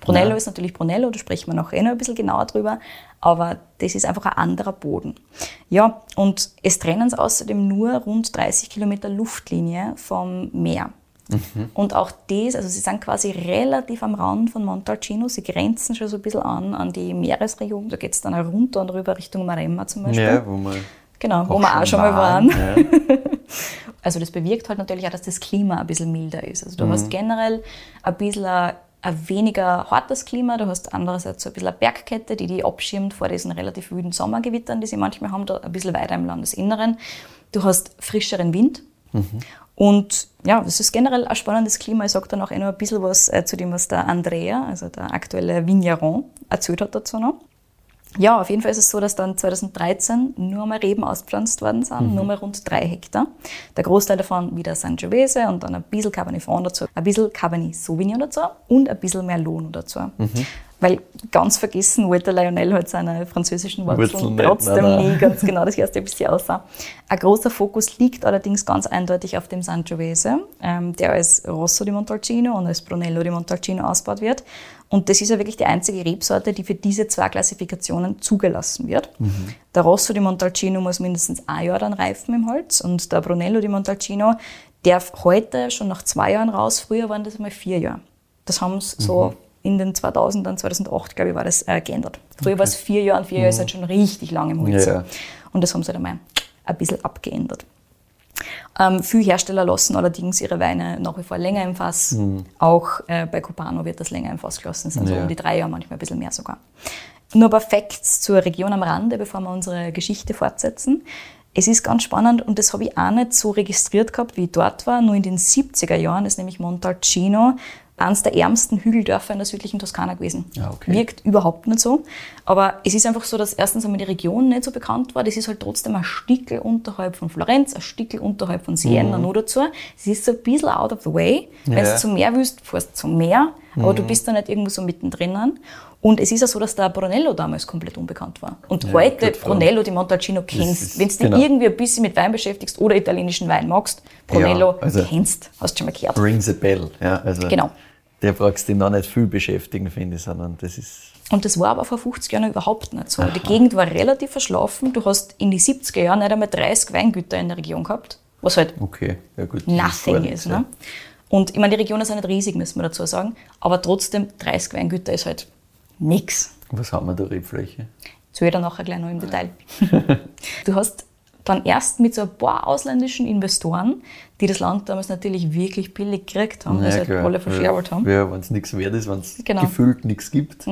Brunello Ja. ist natürlich Brunello, da sprechen wir noch eh noch ein bisschen genauer drüber, aber das ist einfach ein anderer Boden. Ja, und es trennen es außerdem nur rund 30 Kilometer Luftlinie vom Meer. Und auch das, also sie sind quasi relativ am Rand von Montalcino, sie grenzen schon so ein bisschen an an die Meeresregion, da geht es dann auch runter und rüber Richtung Maremma zum Beispiel. Ja, wo man Genau, wo wir auch schon mal waren. Ja. Also das bewirkt halt natürlich auch, dass das Klima ein bisschen milder ist. Also du hast generell ein bisschen ein, ein weniger hartes Klima, du hast andererseits so ein bisschen eine Bergkette, die die abschirmt vor diesen relativ wüden Sommergewittern, die sie manchmal haben, da ein bisschen weiter im Landesinneren. Du hast frischeren Wind. Und ja, es ist generell ein spannendes Klima. Ich sage dann auch eh noch ein bisschen was äh, zu dem, was der Andrea, also der aktuelle Vigneron, erzählt hat dazu noch. Ja, auf jeden Fall ist es so, dass dann 2013 nur mal Reben auspflanzt worden sind, nur mal rund drei Hektar. Der Großteil davon wieder Sangiovese und dann ein bisschen Cabernet Franc dazu, ein bisschen Cabernet Sauvignon dazu und ein bisschen Merlot dazu. Weil ganz vergessen wollte Lionel halt seine französischen Wurzeln trotzdem nein, nein. nie ganz genau das erste bisschen aussah. Ein großer Fokus liegt allerdings ganz eindeutig auf dem Sangiovese, ähm, der als Rosso di Montalcino und als Brunello di Montalcino ausgebaut wird. Und das ist ja wirklich die einzige Rebsorte, die für diese zwei Klassifikationen zugelassen wird. Der Rosso di Montalcino muss mindestens ein Jahr dann reifen im Holz und der Brunello di Montalcino darf heute schon nach zwei Jahren raus. Früher waren das mal vier Jahre. Das haben sie so in den 2000ern, 2008, glaube ich, war das äh, geändert. Früher war es vier Jahre und vier Jahre ist halt schon richtig lang im Holz. Ja. Und das haben sie dann mal ein bisschen abgeändert. Ähm, viele Hersteller lassen allerdings ihre Weine nach wie vor länger im Fass. Auch äh, bei Copano wird das länger im Fass gelassen. Das sind so Ja. um die drei Jahre, manchmal ein bisschen mehr sogar. Nur ein paar Facts zur Region am Rande, bevor wir unsere Geschichte fortsetzen. Es ist ganz spannend und das habe ich auch nicht so registriert gehabt, wie ich dort war. Nur in den 70er Jahren ist nämlich Montalcino eines der ärmsten Hügeldörfer in der südlichen Toskana gewesen. Ah, okay. Wirkt überhaupt nicht so. Aber es ist einfach so, dass erstens einmal die Region nicht so bekannt war. Das ist halt trotzdem ein Stickel unterhalb von Florenz, ein Stickel unterhalb von Siena noch dazu. Es ist so ein bisschen out of the way. Wenn Mhm. Ja. Mhm. du zum Meer willst, fährst du zum Meer, aber du bist da nicht irgendwo so mittendrin. Und es ist ja so, dass der Brunello damals komplett unbekannt war. Und heute gut, Frau. Brunello di Montalcino kennst. Wenn du dich genau. irgendwie ein bisschen mit Wein beschäftigst oder italienischen Wein magst, Brunello Ja, also- kennst, hast du schon mal gehört. Rings a bell. Ja, also Genau. Der brauchst du noch nicht viel beschäftigen, finde ich, sondern das ist. Und das war aber vor 50 Jahren überhaupt nicht so. Die Gegend war relativ verschlafen. Du hast in die 70er Jahren nicht einmal 30 Weingüter in der Region gehabt, was halt Okay, ja gut. nothing ist. nichts, Ne? Und ich meine, die Region ist auch nicht riesig, müssen wir dazu sagen. Aber trotzdem, 30 Weingüter ist halt nix. Ja. Was haben wir da Rebfläche? Zu dann nachher gleich noch im Detail. du hast dann erst mit so ein paar ausländischen Investoren, die das Land damals natürlich wirklich billig gekriegt haben, also halt alle verscherbelt haben. Ja, wenn es nichts wert ist, wenn es Genau. gefühlt nichts gibt.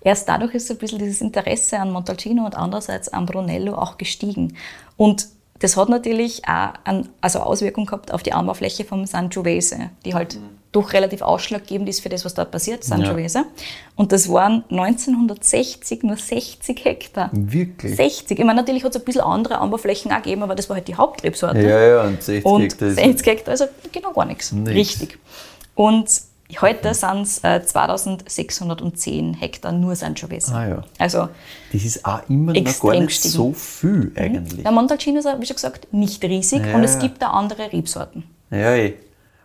Erst dadurch ist so ein bisschen dieses Interesse an Montalcino und andererseits an Brunello auch gestiegen. Und das hat natürlich auch an, also Auswirkungen gehabt auf die Anbaufläche vom Sangiovese, die halt doch relativ ausschlaggebend ist für das, was dort passiert, Sangiovese. Und das waren 1960 nur 60 Hektar. Wirklich? 60. Ich meine, natürlich hat es ein bisschen andere Anbauflächen auch gegeben, aber das war halt die Hauptrebsorte. Ja, ja, und 60 Und Hektar ist. 60 Hektar, also genau gar nichts. Nix. Richtig. Und heute sind es äh, 2610 Hektar nur Sangiovese. Ah, ja. Also Das ist auch immer noch gar nicht gestiegen. so viel eigentlich. der Montalcino ist, wie schon gesagt, nicht riesig Ja, und es ja. gibt da andere Rebsorten. Ja, eh.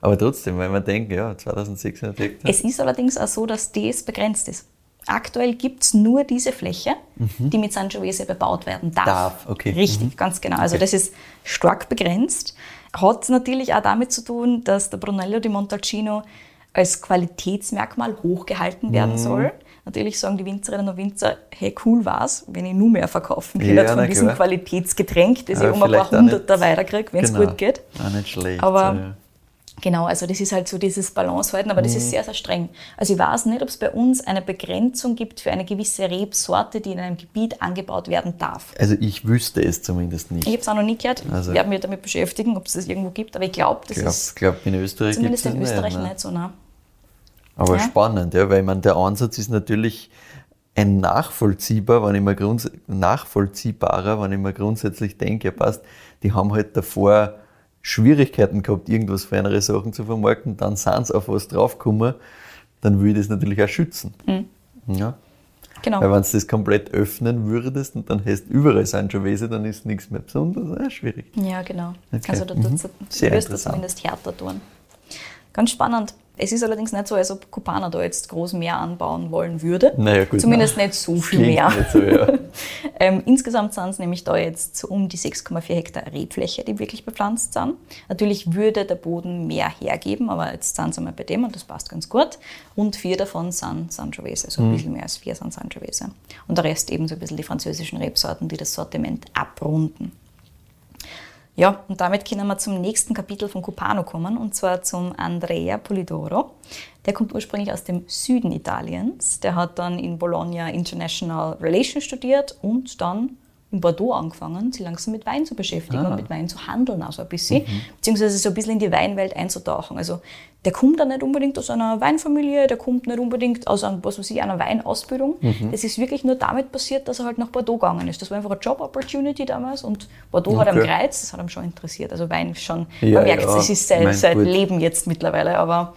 Aber trotzdem, weil man denkt, ja, 2600 Hektar. Es ist allerdings auch so, dass das begrenzt ist. Aktuell gibt es nur diese Fläche, die mit Sangiovese bebaut werden darf. Mhm. Darf, okay. Richtig, ganz genau. Also das ist stark begrenzt. Hat natürlich auch damit zu tun, dass der Brunello di Montalcino als Qualitätsmerkmal hochgehalten Mhm. werden soll. Natürlich sagen die Winzerinnen und Winzer, hey, cool war's, wenn ich nur mehr verkaufen kann Ja, von diesem. Qualitätsgetränk, das ich Aber um ein paar Hunderter weiterkriege, wenn es Genau. gut geht. Auch nicht schlecht. Aber ja. Genau, also das ist halt so dieses Balance halten, aber Mhm. das ist sehr, sehr streng. Also ich weiß nicht, ob es bei uns eine Begrenzung gibt für eine gewisse Rebsorte, die in einem Gebiet angebaut werden darf. Also ich wüsste es zumindest nicht. Ich habe es auch noch nie gehört. Also- ich werde mich damit beschäftigen, ob es das irgendwo gibt, aber ich glaube, das Ich glaube, ist glaub, in Österreich zumindest in nicht. Österreich ne? nicht so nah. Aber Ja. spannend, ja, weil ich meine, der Ansatz ist natürlich ein nachvollziehbar, wenn ich mir nachvollziehbarer, wenn ich mir grundsätzlich denke, ja passt, die haben halt davor Schwierigkeiten gehabt, irgendwas feinere Sachen zu vermarkten, dann sind sie auf was draufgekommen, dann würde ich das natürlich auch schützen. Mhm. Ja. Genau. Weil wenn du das komplett öffnen würdest und dann hast überall Sangiovese, dann ist nichts mehr besonders äh, schwierig. Ja, genau. Okay. Also da Mhm. wirst du zumindest härter tun. Ganz spannend. Es ist allerdings nicht so, als ob Kupaner da jetzt groß mehr anbauen wollen würde. Naja, gut, Zumindest nein. nicht so viel Klingt mehr. So, ja. Ähm, insgesamt sind es nämlich da jetzt um die 6,4 Hektar Rebfläche, die wirklich bepflanzt sind. Natürlich würde der Boden mehr hergeben, aber jetzt sind sie mal bei dem und das passt ganz gut. Und vier davon sind Sangiovese, so ein Mhm. bisschen mehr als vier sind Sangiovese. Und der Rest eben so ein bisschen die französischen Rebsorten, die das Sortiment abrunden. Ja, und damit können wir zum nächsten Kapitel von Cupano kommen, und zwar zum Andrea Polidoro. Der kommt ursprünglich aus dem Süden Italiens. Der hat dann in Bologna International Relations studiert und dann in Bordeaux angefangen, sich langsam mit Wein zu beschäftigen und mit Wein zu handeln, also ein bisschen, beziehungsweise so ein bisschen in die Weinwelt einzutauchen. Also der kommt dann nicht unbedingt aus einer Weinfamilie, der kommt nicht unbedingt aus einer, was weiß ich, einer Weinausbildung. Das ist wirklich nur damit passiert, dass er halt nach Bordeaux gegangen ist. Das war einfach eine Job-Opportunity damals und Bordeaux hat ihm Okay. gereizt, das hat ihm schon interessiert. Also Wein schon, Ja, man merkt, ja, es ist sein, sein. Leben jetzt mittlerweile, aber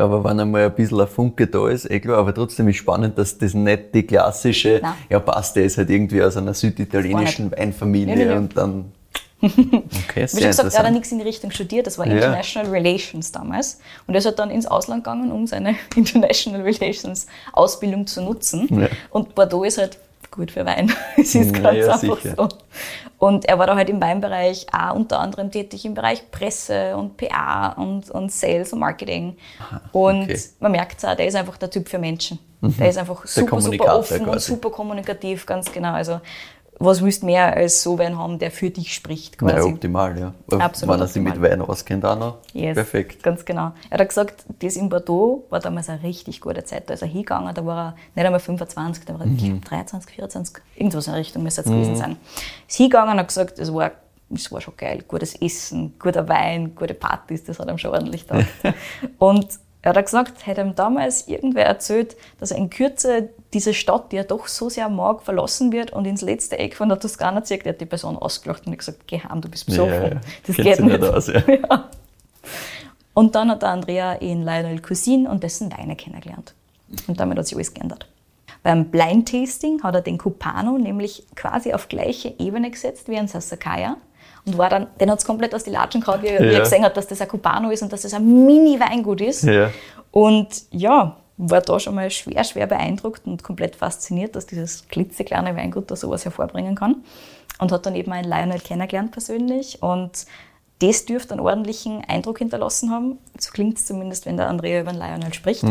Aber wenn einmal ein bisschen ein Funke da ist, eh klar, aber trotzdem ist spannend, dass das nicht die klassische, Nein. ja passt, der ist halt irgendwie aus einer süditalienischen Weinfamilie Nee, nee, nee. und dann. Okay, Wie sehr schon gesagt, er hat interessant. nichts in die Richtung studiert, das war Ja. International Relations damals. Und er ist halt dann ins Ausland gegangen, um seine International Relations Ausbildung zu nutzen. Ja. Und Bordeaux ist halt gut für Wein. Es ist Ja, ganz ja, einfach sicher. so. Und er war da halt im Weinbereich auch unter anderem tätig im Bereich Presse und PR und, und Sales und Marketing. Und okay. man merkt es auch, der ist einfach der Typ für Menschen. Der ist einfach super, super offen und quasi. super kommunikativ, ganz genau. Also was willst du mehr als so wen haben, der für dich spricht quasi. Ja, optimal, ja. Absolut wenn er sich mit. Wein auskennt, auch noch. Yes, Perfekt. Ganz genau. Er hat gesagt, das in Bordeaux war damals eine richtig gute Zeit. Da ist er hingegangen, da war er nicht einmal 25, da war er Mhm. ich glaub, 23, 24, irgendwas in der Richtung müsste es gewesen sein. Ist hingegangen und hat gesagt, es war, es war schon geil. Gutes Essen, guter Wein, gute Partys, das hat ihm schon ordentlich gedacht. und Er hat gesagt, hätte ihm damals irgendwer erzählt, dass er in Kürze diese Stadt, die er doch so sehr mag, verlassen wird und ins letzte Eck von der Toskana zieht, der hat die Person ausgelacht und gesagt, geh heim, du bist besoffen. Ja, ja. Das geht sich nicht. aus, ja. Ja. Und dann hat der Andrea in Lionel Cousin und dessen Weine kennengelernt. Und damit hat sich alles geändert. Beim Blind Tasting hat er den Cupano nämlich quasi auf gleiche Ebene gesetzt wie ein Sassakaya. Und war dann, den hat es komplett aus die Latschen gehauen, wie, er- wie Ja. er gesehen hat, dass das ein Cupano ist und dass das ein Mini-Weingut ist. Ja. Und ja, war da schon mal schwer, schwer beeindruckt und komplett fasziniert, dass dieses klitzekleine Weingut da sowas hervorbringen kann. Und hat dann eben einen Lionel kennengelernt persönlich. Und das dürfte einen ordentlichen Eindruck hinterlassen haben. So klingt es zumindest, wenn der Andrea über den Lionel spricht.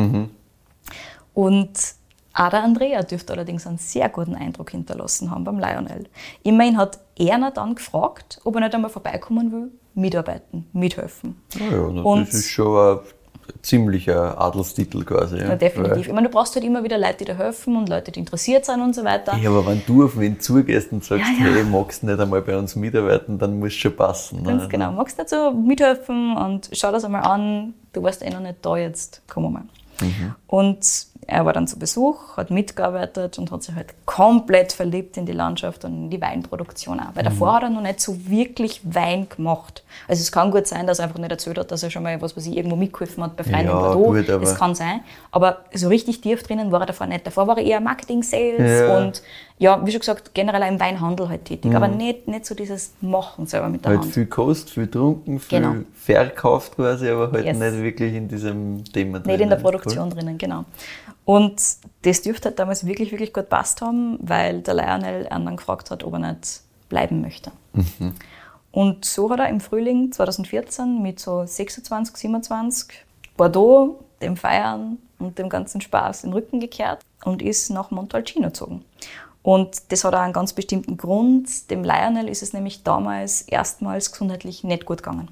Und der Andrea dürfte allerdings einen sehr guten Eindruck hinterlassen haben beim Lionel. Immerhin hat er dann gefragt, ob er nicht einmal vorbeikommen will, mitarbeiten, mithelfen. Ja, ja, das Und- ist schon ein ziemlicher Adelstitel quasi. Ja, Ja, definitiv. Ich meine, du brauchst halt immer wieder Leute, die dir helfen und Leute, die interessiert sind und so weiter. Ja, aber wenn du auf wen zugehst und sagst, Ja, ja. hey, magst du nicht einmal bei uns mitarbeiten, dann muss es schon passen. Ganz ne? genau. Magst du dazu mithelfen und schau das einmal an. Du warst eh noch nicht da jetzt, komm mal. Und er war dann zu Besuch, hat mitgearbeitet und hat sich halt komplett verliebt in die Landschaft und in die Weinproduktion auch. Weil davor hat er noch nicht so wirklich Wein gemacht. Also es kann gut sein, dass er einfach nicht erzählt hat, dass er schon mal, was weiß ich, irgendwo mitgeholfen hat bei Freunden Ja, Bordeaux. gut, aber- das kann sein. Aber so richtig tief drinnen war er davor nicht. Davor war er eher Marketing, Sales Ja. und ja, wie schon gesagt, generell im Weinhandel halt tätig. Aber nicht, nicht so dieses Machen selber mit der Halt Hand. viel kost, viel trunken, viel Genau. verkauft quasi, aber halt Yes. nicht wirklich in diesem Thema drin. Nicht in der Produktion drinnen, genau. Und das dürfte halt damals wirklich, wirklich gut passt haben, weil der Lionel ihn dann gefragt hat, ob er nicht bleiben möchte. Und so hat er im Frühling 2014 mit so 26, 27 Bordeaux, dem Feiern und dem ganzen Spaß den Rücken gekehrt und ist nach Montalcino gezogen. Und das hat auch einen ganz bestimmten Grund. Dem Lionel ist es nämlich damals erstmals gesundheitlich nicht gut gegangen.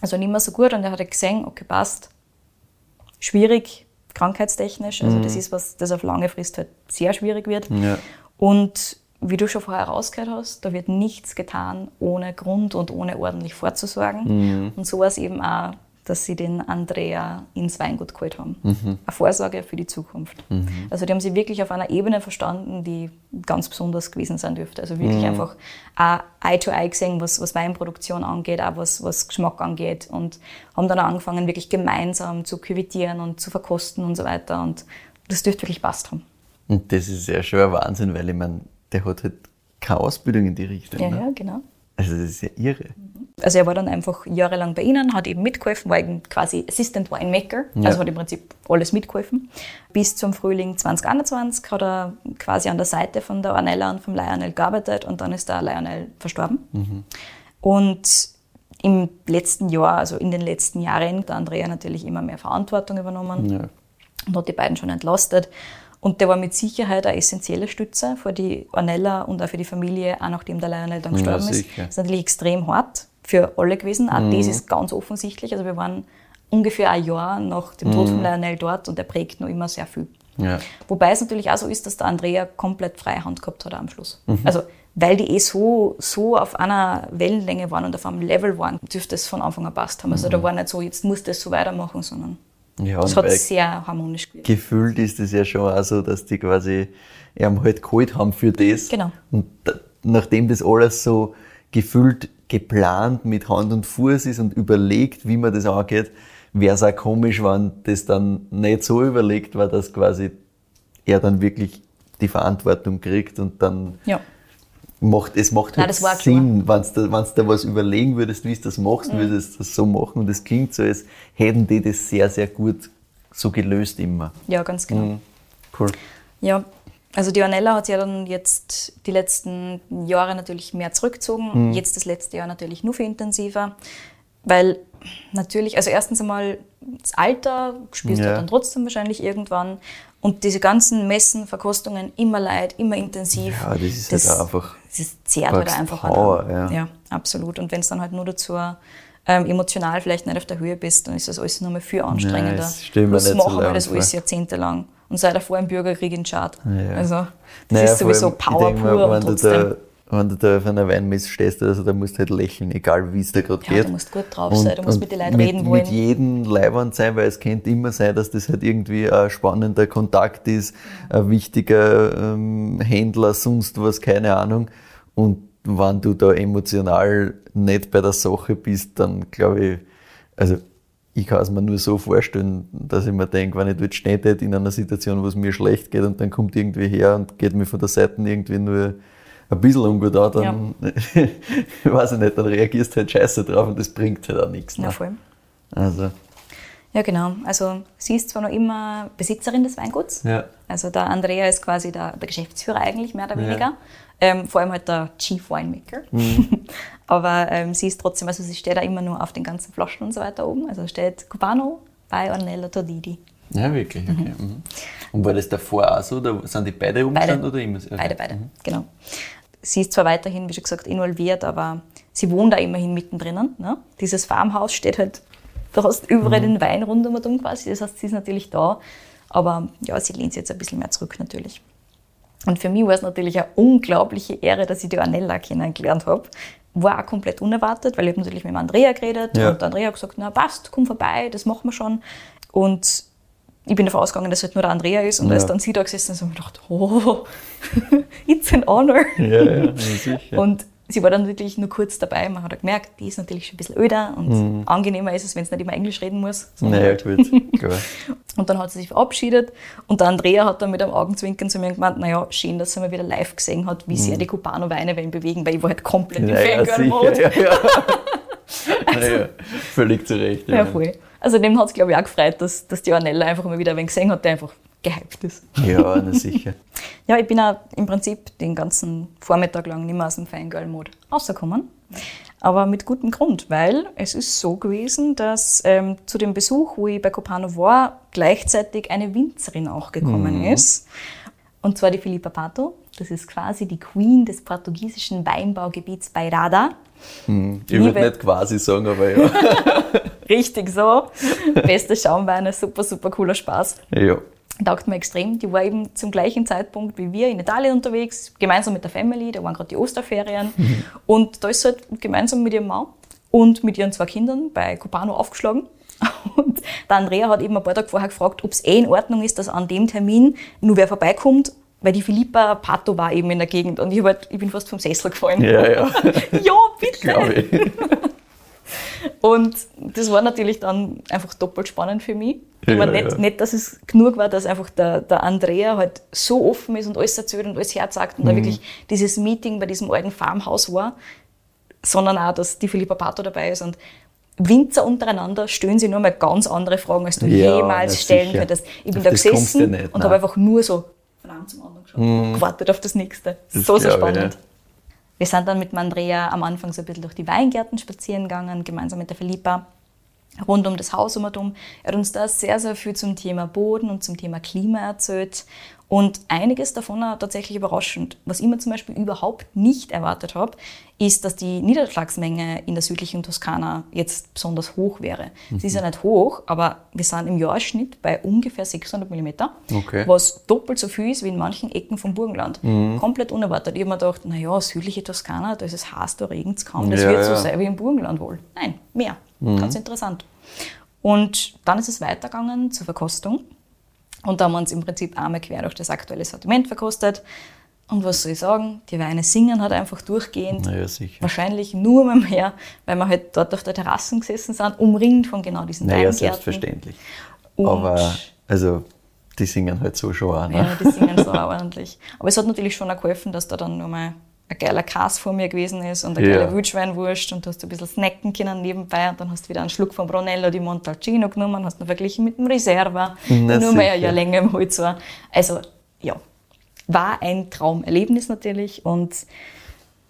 Also nicht mehr so gut und er hat halt gesehen, okay, passt, schwierig, krankheitstechnisch. Also das ist was, das auf lange Frist halt sehr schwierig wird. Ja. Und wie du schon vorher rausgehört hast, da wird nichts getan ohne Grund und ohne ordentlich vorzusorgen. Und so war es eben auch, dass sie den Andrea ins Weingut geholt haben. Eine Vorsorge für die Zukunft. Also die haben sie wirklich auf einer Ebene verstanden, die ganz besonders gewesen sein dürfte. Also wirklich einfach auch Eye to Eye gesehen, was, was Weinproduktion angeht, auch was, was Geschmack angeht. Und haben dann auch angefangen, wirklich gemeinsam zu küvitieren und zu verkosten und so weiter. Und das dürfte wirklich passt haben. Und das ist ja schon ein Wahnsinn, weil ich meine, der hat halt keine Ausbildung in die Richtung. Ja, ne? ja, genau. Also das ist ja irre. Also er war dann einfach jahrelang bei ihnen, hat eben mitgeholfen, war eben quasi Assistant Winemaker, Ja. also hat im Prinzip alles mitgeholfen. Bis zum Frühling 2021 hat er quasi an der Seite von der Ornella und vom Lionel gearbeitet und dann ist der Lionel verstorben. Und im letzten Jahr, also in den letzten Jahren, hat der Andrea natürlich immer mehr Verantwortung übernommen Ja. und hat die beiden schon entlastet. Und der war mit Sicherheit eine essentielle Stütze für die Ornella und auch für die Familie, auch nachdem der Lionel dann gestorben ist. sicher. Das ist natürlich extrem hart für alle gewesen. Auch Mhm. das ist ganz offensichtlich. Also wir waren ungefähr ein Jahr nach dem Tod von Lionel dort und der prägt noch immer sehr viel. Ja. Wobei es natürlich auch so ist, dass der Andrea komplett freie Hand gehabt hat am Schluss. Mhm. Also weil die eh so, so auf einer Wellenlänge waren und auf einem Level waren, dürfte es von Anfang an passt haben. Also da war nicht so, jetzt musst du es so weitermachen, sondern ja es und hat sehr harmonisch gewirkt. gefühlt ist es ja schon auch so, dass die quasi ihn halt geholt haben für das. Genau. Und nachdem das alles so gefühlt geplant mit Hand und Fuß ist und überlegt, wie man das angeht, wäre es auch komisch, wenn das dann nicht so überlegt war, dass quasi er dann wirklich die Verantwortung kriegt und dann Ja. Macht, es macht Nein, halt das Sinn, wenn du da, da was überlegen würdest, wie du das machst, würdest du das so machen und es klingt so, als hätten die das sehr, sehr gut so gelöst immer. Ja, ganz genau. Mhm. Cool. Ja, also die Ornella hat sich ja dann jetzt die letzten Jahre natürlich mehr zurückgezogen. Jetzt das letzte Jahr natürlich nur viel intensiver. Weil natürlich, also erstens einmal das Alter spürst du Ja. dann trotzdem wahrscheinlich irgendwann. Und diese ganzen Messen, Verkostungen, immer leid, immer intensiv. Ja, das ist halt auch einfach- Das zehrt halt einfach Power, ja. ja, absolut. Und wenn es dann halt nur dazu ähm, emotional vielleicht nicht auf der Höhe bist, dann ist das alles nochmal viel anstrengender. das stell mir Plus nicht machen wir das alles jahrzehntelang. Und sei davor im Bürgerkrieg in Tschad. Ja. Also, das Naja, ist sowieso Power pur wenn du da wenn du da auf einer Weinmesse stehst, also da musst du halt lächeln, egal wie es dir gerade Ja, geht. du musst gut drauf sein, du musst mit den Leuten mit, reden wollen. Mit jedem Leiwand sein, weil es könnte immer sein, dass das halt irgendwie ein spannender Kontakt ist, ein wichtiger ähm, Händler, sonst was, keine Ahnung. Und wenn du da emotional nicht bei der Sache bist, dann glaube ich, also ich kann es mir nur so vorstellen, dass ich mir denke, wenn ich dort stehen in einer Situation, wo es mir schlecht geht und dann kommt irgendwie her und geht mir von der Seite irgendwie nur ein bisschen ungut an, dann weiß ich nicht, dann reagierst du halt scheiße drauf und das bringt halt auch nichts. Ja, Ne? voll. Also, Ja, genau. Also sie ist zwar noch immer Besitzerin des Weinguts. ja. Also der Andrea ist quasi der, der Geschäftsführer eigentlich, mehr oder Ja. weniger. Ähm, vor allem halt der Chief Winemaker. Aber ähm, sie ist trotzdem, also sie steht da immer nur auf den ganzen Flaschen und so weiter oben. Also steht Cubano bei Ornella Tordidi. Ja, wirklich, okay. Mhm. Und war das davor auch so? Da sind die beide Beide. umgestanden oder immer? Okay. Beide, beide, genau. Sie ist zwar weiterhin, wie schon gesagt, involviert, aber sie wohnt da immerhin mittendrin. Ne? Dieses Farmhaus steht halt, du hast überall den Wein rund um und quasi, das heißt, sie ist natürlich da, aber ja, sie lehnt sich jetzt ein bisschen mehr zurück natürlich. Und für mich war es natürlich eine unglaubliche Ehre, dass ich die Ornella kennengelernt habe. War auch komplett unerwartet, weil ich habe natürlich mit dem Andrea geredet Ja. und Andrea hat gesagt, na passt, komm vorbei, das machen wir schon. Und ich bin davon ausgegangen, dass halt nur der Andrea ist und Ja. als dann sie da gesessen ist, habe ich mir gedacht, oh, it's an honor. Ja, ja, sicher. Und sie war dann wirklich nur kurz dabei. Man hat auch gemerkt, die ist natürlich schon ein bisschen öder und angenehmer ist es, wenn sie nicht immer Englisch reden muss. naja, halt- gut. Und dann hat sie sich verabschiedet und der Andrea hat dann mit einem Augenzwinkern zu mir gemeint, naja, schön, dass sie mal wieder live gesehen hat, wie sehr die Cubano-Weine ihn bewegen, weil ich war halt komplett im Naja, Fangirl-Mode. sicher, ja, ja. naja, völlig zu Recht. Ja, voll. Also dem hat es, glaube ich, auch gefreut, dass, dass die Ornella einfach mal wieder wen gesehen hat, der einfach gehypt ist. Ja, na sicher. Ja, ich bin auch im Prinzip den ganzen Vormittag lang nicht mehr aus dem Fangirl-Mode rausgekommen. Aber mit gutem Grund, weil es ist so gewesen, dass ähm, zu dem Besuch, wo ich bei Copano war, gleichzeitig eine Winzerin auch gekommen ist. Und zwar die Filipa Pato. Das ist quasi die Queen des portugiesischen Weinbaugebiets bei Rada. Ich würde nicht quasi sagen, aber ja. Richtig so. Beste Schaumweine, super, super cooler Spaß. ja. taugt mir extrem. Die war eben zum gleichen Zeitpunkt wie wir in Italien unterwegs, gemeinsam mit der Family, da waren gerade die Osterferien. Und da ist sie halt gemeinsam mit ihrem Mann und mit ihren zwei Kindern bei Copano aufgeschlagen. Und der Andrea hat eben ein paar Tage vorher gefragt, ob es eh in Ordnung ist, dass an dem Termin nur wer vorbeikommt, weil die Philippa Pato war eben in der Gegend. Und ich, halt, ich bin fast vom Sessel gefallen. Ja, ja, ja bitte! Und das war natürlich dann einfach doppelt spannend für mich. Ich Ja, meine, nicht, ja. nicht, dass es genug war, dass einfach der, der Andrea halt so offen ist und alles erzählt und alles herzagt und da wirklich dieses Meeting bei diesem alten Farmhaus war, sondern auch, dass die Philippa Pato dabei ist und Winzer untereinander stellen sich nur mal ganz andere Fragen, als du Ja, jemals stellen sicher. könntest. Ich bin Auf da gesessen und habe einfach nur so von einem zum anderen geschaut, gewartet auf das nächste. Das so, so spannend. ja. Wir sind dann mit Andrea am Anfang so ein bisschen durch die Weingärten spazieren gegangen, gemeinsam mit der Philippa, rund um das Haus umherum. Er hat uns da sehr, sehr viel zum Thema Boden und zum Thema Klima erzählt. Und einiges davon war tatsächlich überraschend. Was ich mir zum Beispiel überhaupt nicht erwartet habe, ist, dass die Niederschlagsmenge in der südlichen Toskana jetzt besonders hoch wäre. Sie ist ja nicht hoch, aber wir sind im Jahrschnitt bei ungefähr 600 mm, Okay. was doppelt so viel ist wie in manchen Ecken vom Burgenland. Komplett unerwartet. Ich habe mir gedacht, naja, südliche Toskana, da ist es heiß, da regnet es kaum. Das Ja, wird so ja. sein wie im Burgenland wohl. Nein, mehr. Ganz interessant. Und dann ist es weitergegangen zur Verkostung. Und da haben wir uns im Prinzip einmal quer durch das aktuelle Sortiment verkostet. Und was soll ich sagen? Die Weine singen halt einfach durchgehend. Sicher. Wahrscheinlich nur mehr mehr, weil wir halt dort auf der Terrassen gesessen sind, umringt von genau diesen Naja, Weingärten. selbstverständlich. Und- Aber, also, die singen halt so schon auch, ne? Ja, die singen so auch ordentlich. Aber es hat natürlich schon auch geholfen, dass da dann nochmal ein geiler Kass vor mir gewesen ist und eine Ja. geile Wildschweinwurst und du hast ein bisschen snacken können nebenbei und dann hast du wieder einen Schluck von Brunello di Montalcino genommen, hast ihn verglichen mit dem Reserva, Na, nur mehr ein. Jahr länger im Holz war. Also, ja, war ein Traumerlebnis natürlich und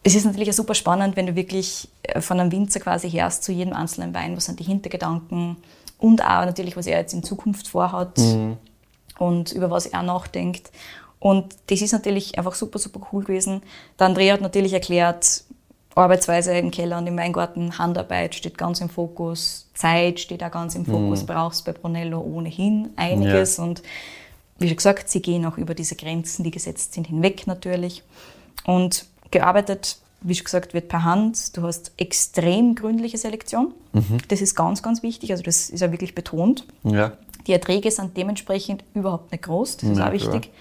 es ist natürlich auch super spannend, wenn du wirklich äh, von einem Winzer quasi hörst zu jedem einzelnen Wein, was sind die Hintergedanken und auch natürlich, was er jetzt in Zukunft vorhat und über was er nachdenkt. Und das ist natürlich einfach super, super cool gewesen. Der Andrea hat natürlich erklärt, Arbeitsweise im Keller und im Weingarten, Handarbeit steht ganz im Fokus, Zeit steht auch ganz im Fokus, brauchst bei Brunello ohnehin einiges. Und wie schon gesagt, sie gehen auch über diese Grenzen, die gesetzt sind, hinweg natürlich. Und gearbeitet, wie schon gesagt, wird per Hand. Du hast extrem gründliche Selektion. Das ist ganz, ganz wichtig. Also das ist ja wirklich betont. Ja. Die Erträge sind dementsprechend überhaupt nicht groß, das ist Ja, auch wichtig. klar.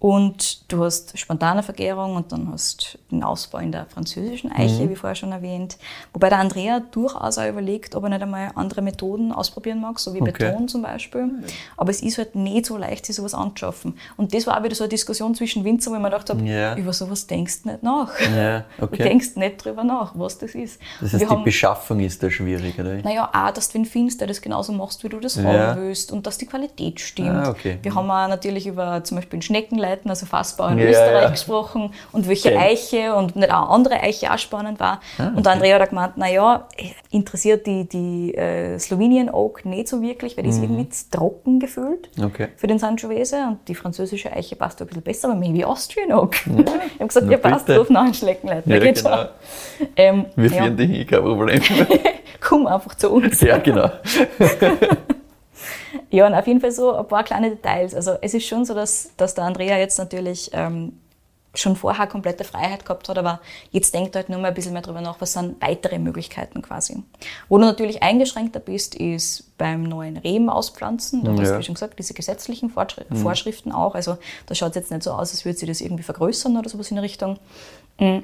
Und du hast spontane Vergärung und dann hast den Ausbau in der französischen Eiche, wie vorher schon erwähnt. Wobei der Andrea durchaus auch überlegt, ob er nicht einmal andere Methoden ausprobieren mag, so wie Okay. Beton zum Beispiel. Aber es ist halt nicht so leicht, sich sowas anzuschaffen. Und das war auch wieder so eine Diskussion zwischen Winzer, wo ich mir gedacht habe, Ja. über sowas denkst du nicht nach. Du okay. denkst nicht drüber nach, was das ist. Das heißt, wir die Beschaffung ist da schwierig, oder? naja, auch, dass du den findest, der das genauso machst, wie du das Ja. haben willst und dass die Qualität stimmt. Ah, okay. Wir haben auch natürlich über zum Beispiel Schneckenleiten, also Fassbau in Ja, Österreich ja. gesprochen und welche Okay. Eiche und nicht auch andere Eiche auch spannend war. Ah, Und der Andrea hat gemeint, naja, interessiert die, die äh, Slovenian Oak nicht so wirklich, weil die Mhm. ist irgendwie zu trocken gefühlt Okay. für den Sangiovese und die französische Eiche passt ein bisschen besser, aber maybe Austrian Oak. ich habe gesagt, Na ja passt, ruf nach einen Schneckenleiten. Ja, geht genau. schon. Ähm, Wir ja, führen dich hin, kein Problem. komm einfach zu uns. ja, genau. Ja, und auf jeden Fall so ein paar kleine Details. Also es ist schon so, dass, dass der Andrea jetzt natürlich ähm, schon vorher komplette Freiheit gehabt hat, aber jetzt denkt er halt nur mal ein bisschen mehr drüber nach, was sind weitere Möglichkeiten quasi. Wo du natürlich eingeschränkter bist, ist beim neuen Reben auspflanzen. Da hast Ja. du, wie schon gesagt, diese gesetzlichen Vorschri Vorschriften auch. Also da schaut es jetzt nicht so aus, als würde sie das irgendwie vergrößern oder sowas in der Richtung. Mm.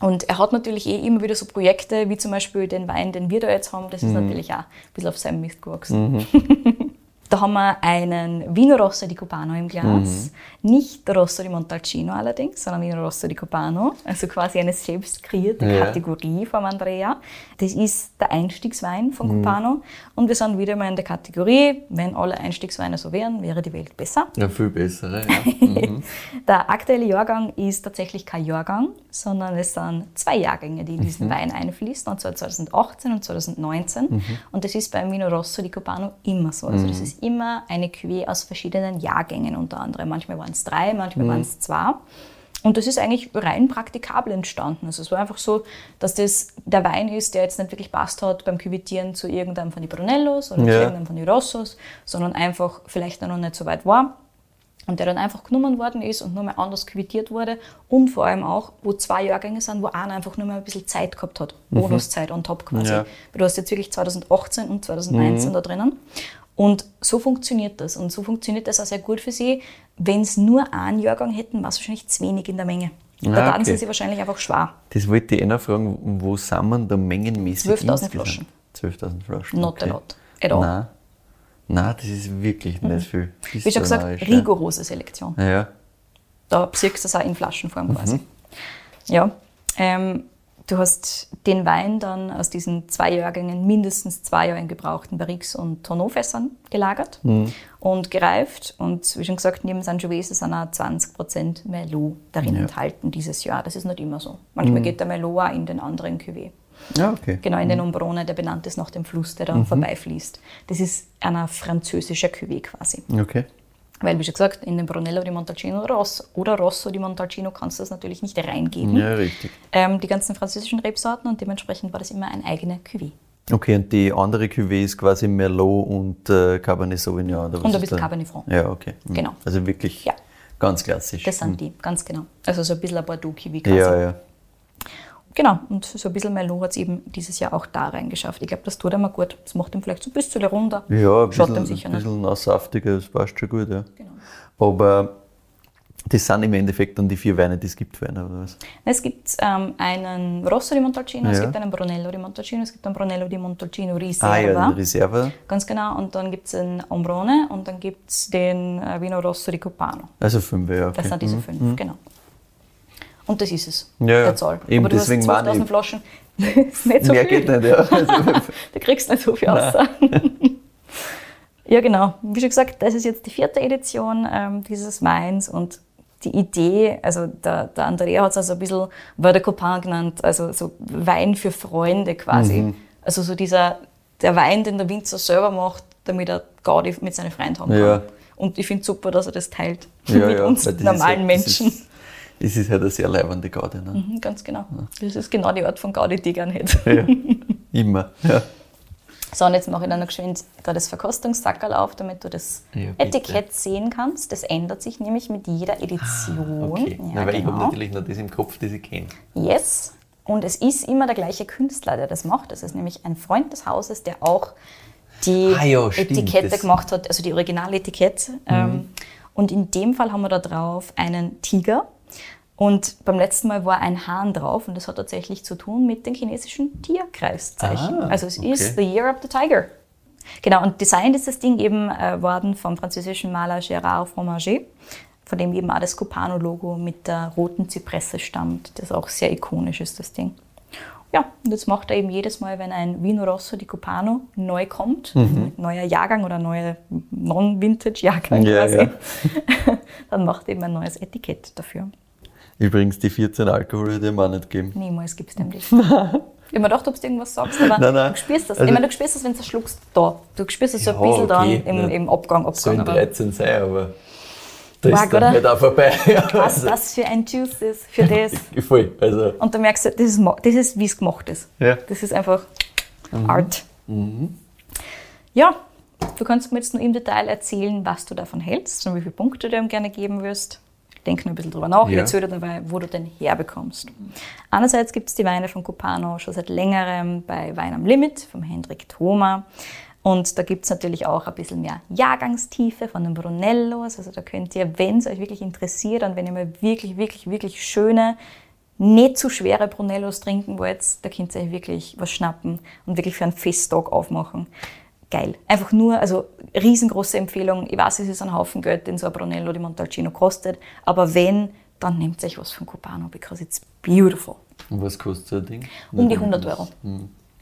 Und er hat natürlich eh immer wieder so Projekte, wie zum Beispiel den Wein, den wir da jetzt haben. Das ist natürlich auch ein bisschen auf seinem Mist gewachsen. Da haben wir einen Vino Rosso di Cubano im Glas. Nicht Rosso di Montalcino allerdings, sondern Vino Rosso di Cubano. Also quasi eine selbst kreierte Ja. Kategorie vom Andrea. Das ist der Einstiegswein von Cubano. Und wir sind wieder mal in der Kategorie, wenn alle Einstiegsweine so wären, wäre die Welt besser. Ja, viel bessere. Ja. Der aktuelle Jahrgang ist tatsächlich kein Jahrgang, sondern es sind zwei Jahrgänge, die in diesen Wein einfließen, und zwar 2018 und 2019. Und das ist beim Vino Rosso di Cubano immer so. Also das ist immer eine Cuvée aus verschiedenen Jahrgängen unter anderem. Manchmal waren es drei, manchmal waren es zwei. Und das ist eigentlich rein praktikabel entstanden. Also es war einfach so, dass das der Wein ist, der jetzt nicht wirklich passt hat beim Küvitieren zu irgendeinem von den Brunellos oder zu Ja. irgendeinem von den Rossos, sondern einfach vielleicht noch nicht so weit war und der dann einfach genommen worden ist und nur mal anders quittiert wurde und vor allem auch, wo zwei Jahrgänge sind, wo einer einfach nur mal ein bisschen Zeit gehabt hat, Bonuszeit on top quasi. Ja. Weil Du hast jetzt wirklich 2018 und 2019 da drinnen und so funktioniert das und so funktioniert das auch sehr gut für sie. Wenn es nur einen Jahrgang hätten, war es wahrscheinlich zu wenig in der Menge. Da Ah, taten okay. sie sich wahrscheinlich einfach schwer. Das wollte ich eh noch fragen, wo sind wir da mengenmäßig 12.000 insgesamt? Flaschen. 12.000 Flaschen. Not okay. a lot. At all. Nein. Nein, das ist wirklich nicht viel. Wie schon gesagt, Historisch, rigorose Selektion. Ja. ja. Da siehst du es auch in Flaschenform quasi. Ja. Ähm, du hast den Wein dann aus diesen zwei Jahrgängen mindestens zwei Jahre in gebrauchten Barriques und Tonneaufässern gelagert und gereift. Und wie schon gesagt, neben Sangiovese sind auch 20% Merlot darin enthalten dieses Jahr. Das ist nicht immer so. Manchmal geht der Merlot auch in den anderen Cuvée. Ja, okay. Genau, in den Ombrone, der benannt ist nach dem Fluss, der da vorbeifließt. Das ist ein französischer Cuvée quasi. Okay. Weil, wie schon gesagt, in den Brunello di Montalcino Rosso oder Rosso di Montalcino kannst du das natürlich nicht reingeben. Ja, richtig. Ähm, die ganzen französischen Rebsorten und dementsprechend war das immer ein eigener Cuvée. Okay, und die andere Cuvée ist quasi Merlot und äh, Cabernet Sauvignon. Oder was Und ein bisschen? Cabernet Franc. Ja, okay. Mhm. Genau. Also wirklich Ja. ganz klassisch. Das sind die, ganz genau. Also so ein bisschen ein Bordeaux-Cuvée quasi. ja, ja. Genau, und so ein bisschen Merlot hat es eben dieses Jahr auch da reingeschafft. Ich glaube, das tut ihm gut. Das macht ihm vielleicht so ein bisschen runter. Ja, ein Schaut bisschen, sicher ein nicht. bisschen nasssaftiger, das passt schon gut, ja. Genau. Aber das sind im Endeffekt dann die vier Weine, die es gibt für einen, oder was? Es gibt ähm, einen Rosso di Montalcino, es Ja. gibt einen Brunello di Montalcino, es gibt einen Brunello di Montalcino Riserva. Ah ja, die Reserve. Ganz genau. Und dann gibt es den Ombrone und dann gibt es den äh, Vino Rosso di Copano. Also fünf, ja, okay. Das sind diese fünf, genau. Und das ist es, Ja, der Zahl. Eben Aber du deswegen hast meine 12.000 ich- Flaschen, das ist nicht so Mehr viel. geht nicht, ja. Du kriegst nicht so viel raus. ja, genau. Wie schon gesagt, das ist jetzt die vierte Edition ähm, dieses Weins und die Idee, also der, der Andrea hat es also ein bisschen de Copain genannt, also so Wein für Freunde quasi. Mhm. Also so dieser, der Wein, den der Winzer selber macht, damit er Gaudi mit seinen Freunden haben kann. Ja. Und ich finde es super, dass er das teilt ja, mit ja, uns ist normalen das Menschen. Das ist halt eine sehr leibende Garde. Ne? Mhm, ganz genau. Das ist genau die Art von Gaudi, die ich gerne hätte. Ja. Immer, ja. So, und jetzt mache ich dann noch geschwind da das Verkostungssackerl auf, damit du das Ja. Etikett sehen kannst. Das ändert sich nämlich mit jeder Edition. Okay. Ja, Na, weil ich habe genau. natürlich noch das im Kopf, das ich kenne. Yes. Und es ist immer der gleiche Künstler, der das macht. Das ist nämlich ein Freund des Hauses, der auch die Ah ja, stimmt, Etikette Mhm. gemacht hat, also die Originaletikette. Ähm, und in dem Fall haben wir da drauf einen Tiger. Und beim letzten Mal war ein Hahn drauf und das hat tatsächlich zu tun mit dem chinesischen Tierkreiszeichen. Ah, also es okay. ist The Year of the Tiger. Genau, und designt ist das Ding eben äh, worden vom französischen Maler Gérard Fromager, von dem eben auch das Copano-Logo mit der roten Zypresse stammt, das auch sehr ikonisch ist, das Ding. Ja, und das macht er eben jedes Mal, wenn ein Vino Rosso di Copano neu kommt, Mhm. neuer Jahrgang oder neuer Non-Vintage-Jahrgang Ja, quasi, ja. dann macht er eben ein neues Etikett dafür. Übrigens, die 14 Alkohol hätte ich ihm auch nicht gegeben. Niemals gibt es dem nicht. Ich habe mir gedacht, ob du irgendwas sagst, aber Nein, nein. du spürst das. Also- ich meine, du spürst das, wenn du es schluckst, da. Du spürst es so ein bisschen okay, dann im, im Abgang. Sollen Abgang aber 13 sein, aber da Wag, ist dann oder? nicht auch vorbei. was Also, das für ein Juice ist für das. Voll. Also, Und du merkst, das ist, das ist wie es gemacht ist. Ja. Mhm. Das ist einfach Art. Ja, du kannst mir jetzt nur im Detail erzählen, was du davon hältst und wie viele Punkte du ihm gerne geben wirst. Denk nur ein bisschen drüber nach. Ich Ja. erzähle dir dabei, wo du den herbekommst. Einerseits gibt es die Weine von Copano schon seit längerem bei Wein am Limit vom Hendrik Thoma. Und da gibt es natürlich auch ein bisschen mehr Jahrgangstiefe von den Brunellos. Also da könnt ihr, wenn es euch wirklich interessiert und wenn ihr mal wirklich, wirklich, wirklich schöne, nicht zu schwere Brunellos trinken wollt, da könnt ihr euch wirklich was schnappen und wirklich für einen Festtag aufmachen. Geil. Einfach nur, also riesengroße Empfehlung. Ich weiß, es ist ein Haufen Geld, den so ein Brunello di Montalcino kostet, aber wenn, dann nehmt euch was von Copano, because it's beautiful. und was kostet so ein Ding? Um die 100 Euro.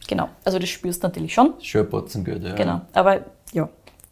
Genau. Also das spürst du natürlich schon. Schon ein Batzengeld, ja. Genau. Aber ja,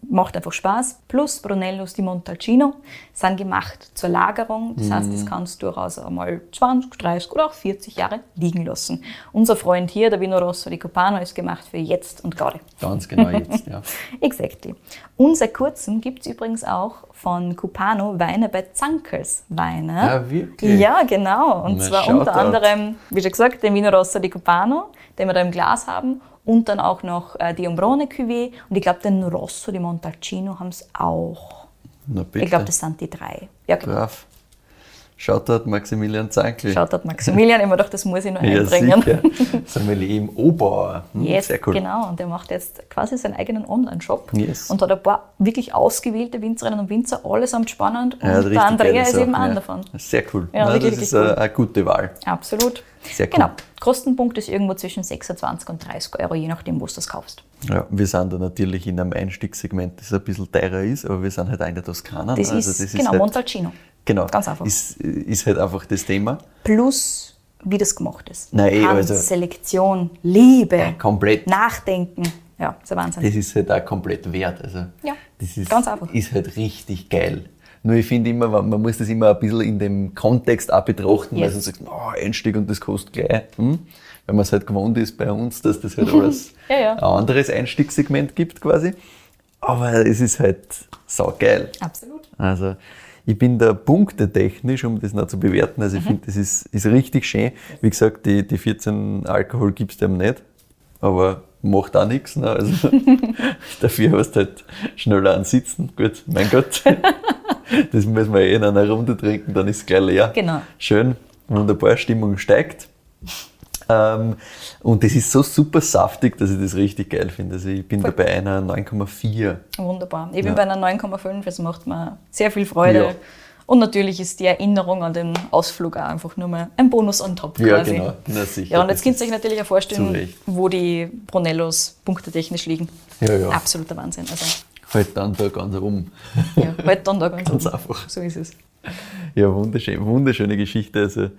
macht einfach Spaß. Plus Brunellos di Montalcino sind gemacht zur Lagerung. Das heißt, das kannst du durchaus einmal 20, 30 oder auch 40 Jahre liegen lassen. Unser Freund hier, der Vino Rosso di Copano, ist gemacht für jetzt und gerade. Ganz genau jetzt, ja. Exactly. Und seit kurzem gibt es übrigens auch von Cupano Weine bei Zankers Weine. Ah, wirklich? Ja, genau. Und Na, zwar unter anderem, wie schon gesagt, den Vino Rosso di Cupano, den wir da im Glas haben. Und dann auch noch äh, die Ombrone Cuvée. Und ich glaube, den Rosso di Montalcino haben es auch. Na bitte. Ich glaube, das sind die drei. Ja, genau. Brav. Shoutout Maximilian Zankl. Schaut dort Maximilian immer doch, das muss ich noch Ja, einbringen. sicher. Sommelier im Obauer. Hm, Yes, Sehr cool. genau. Und der macht jetzt quasi seinen eigenen Online-Shop Yes. und hat ein paar wirklich ausgewählte Winzerinnen und Winzer, allesamt spannend. Und hat richtig der Andrea ist eben an ja. davon. Sehr cool. Ja, Na, wirklich, das ist wirklich eine, eine gute Wahl. Absolut. Sehr cool. Genau. Kostenpunkt ist irgendwo zwischen 26 und 30 Euro, je nachdem, wo du das kaufst. Ja, wir sind da natürlich in einem Einstiegssegment, das ein bisschen teurer ist, aber wir sind halt auch in der Toskana. Das ne? ist, genau, halt, Montalcino. Genau. Ganz einfach. Ist, ist halt einfach das Thema. Plus, wie das gemacht ist. Nein, eh, Hand, also- Selektion, Liebe, Ja, komplett. Nachdenken. Ja, ist ein Wahnsinn. Das ist halt auch komplett wert. Also, Ja, das ist, ganz einfach. ist halt richtig geil. Nur ich finde immer, man muss das immer ein bisschen in dem Kontext auch betrachten, weil Yes. sonst sagt man, oh, Einstieg und das kostet gleich. Hm? Weil man es halt gewohnt ist bei uns, dass das halt alles Ja, ja. ein anderes Einstiegssegment gibt quasi. Aber es ist halt saugeil. Absolut. Also ich bin da punktetechnisch, um das noch zu bewerten. Also ich finde, das ist, ist richtig schön. Wie gesagt, die, die 14 Alkohol gibst du ihm nicht, aber macht auch nichts. Ne? Also dafür hast du halt schneller an Sitzen. Gut, mein Gott. das müssen wir eh in einer Runde trinken, dann ist es gleich leer. Genau. Schön, wunderbar, Stimmung steigt. Ähm, und das ist so super saftig, dass ich das richtig geil finde. Also ich bin da bei einer 9,4. Wunderbar. Ich bin Ja. bei einer 9,5, es macht mir sehr viel Freude. Ja. Und natürlich ist die Erinnerung an den Ausflug auch einfach nur mal ein Bonus on top Ja, quasi. genau. Na sicher. Ja, und jetzt könnt ihr euch natürlich auch vorstellen, wo die Brunellos punktetechnisch liegen. Ja, ja. Absoluter Wahnsinn. Also, Halt dann da ganz rum. ja, halt dann da ganz, Ganz oben. einfach. So ist es. Ja, wunderschön, wunderschöne Geschichte. Also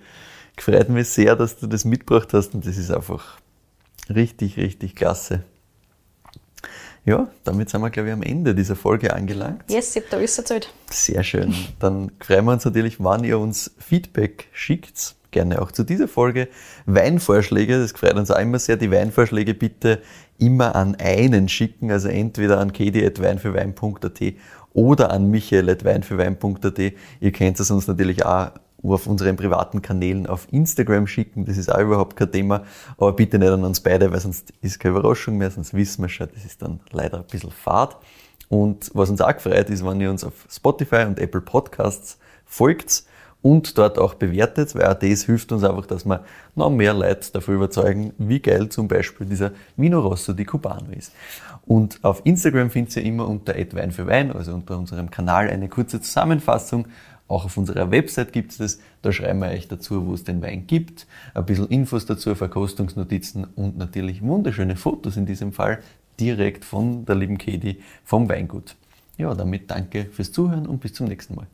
gefreut mich sehr, dass du das mitgebracht hast und das ist einfach richtig, richtig klasse. Ja, damit sind wir, glaube ich, am Ende dieser Folge angelangt. Yes, ich hab da alles erzählt. Sehr schön. Dann freuen wir uns natürlich, wann ihr uns Feedback schickt. Gerne auch zu dieser Folge. Weinvorschläge, das freut uns auch immer sehr. Die Weinvorschläge bitte immer an einen schicken, also entweder an kedi.weinfürwein.at oder an michael.weinfürwein.at. Ihr könnt es uns natürlich auch auf unseren privaten Kanälen auf Instagram schicken. Das ist auch überhaupt kein Thema. Aber bitte nicht an uns beide, weil sonst ist keine Überraschung mehr, sonst wissen wir schon, das ist dann leider ein bisschen fad. Und was uns auch gefreut ist, wenn ihr uns auf Spotify und Apple Podcasts folgt und dort auch bewertet, weil auch das hilft uns einfach, dass wir noch mehr Leute dafür überzeugen, wie geil zum Beispiel dieser Vino Rosso di Cubano ist. Und auf Instagram findet ihr immer unter Wein für Wein, also unter unserem Kanal, eine kurze Zusammenfassung. Auch auf unserer Website gibt es das. Da schreiben wir euch dazu, wo es den Wein gibt. Ein bisschen Infos dazu, Verkostungsnotizen und natürlich wunderschöne Fotos in diesem Fall direkt von der lieben Katie vom Weingut. Ja, damit danke fürs Zuhören und bis zum nächsten Mal.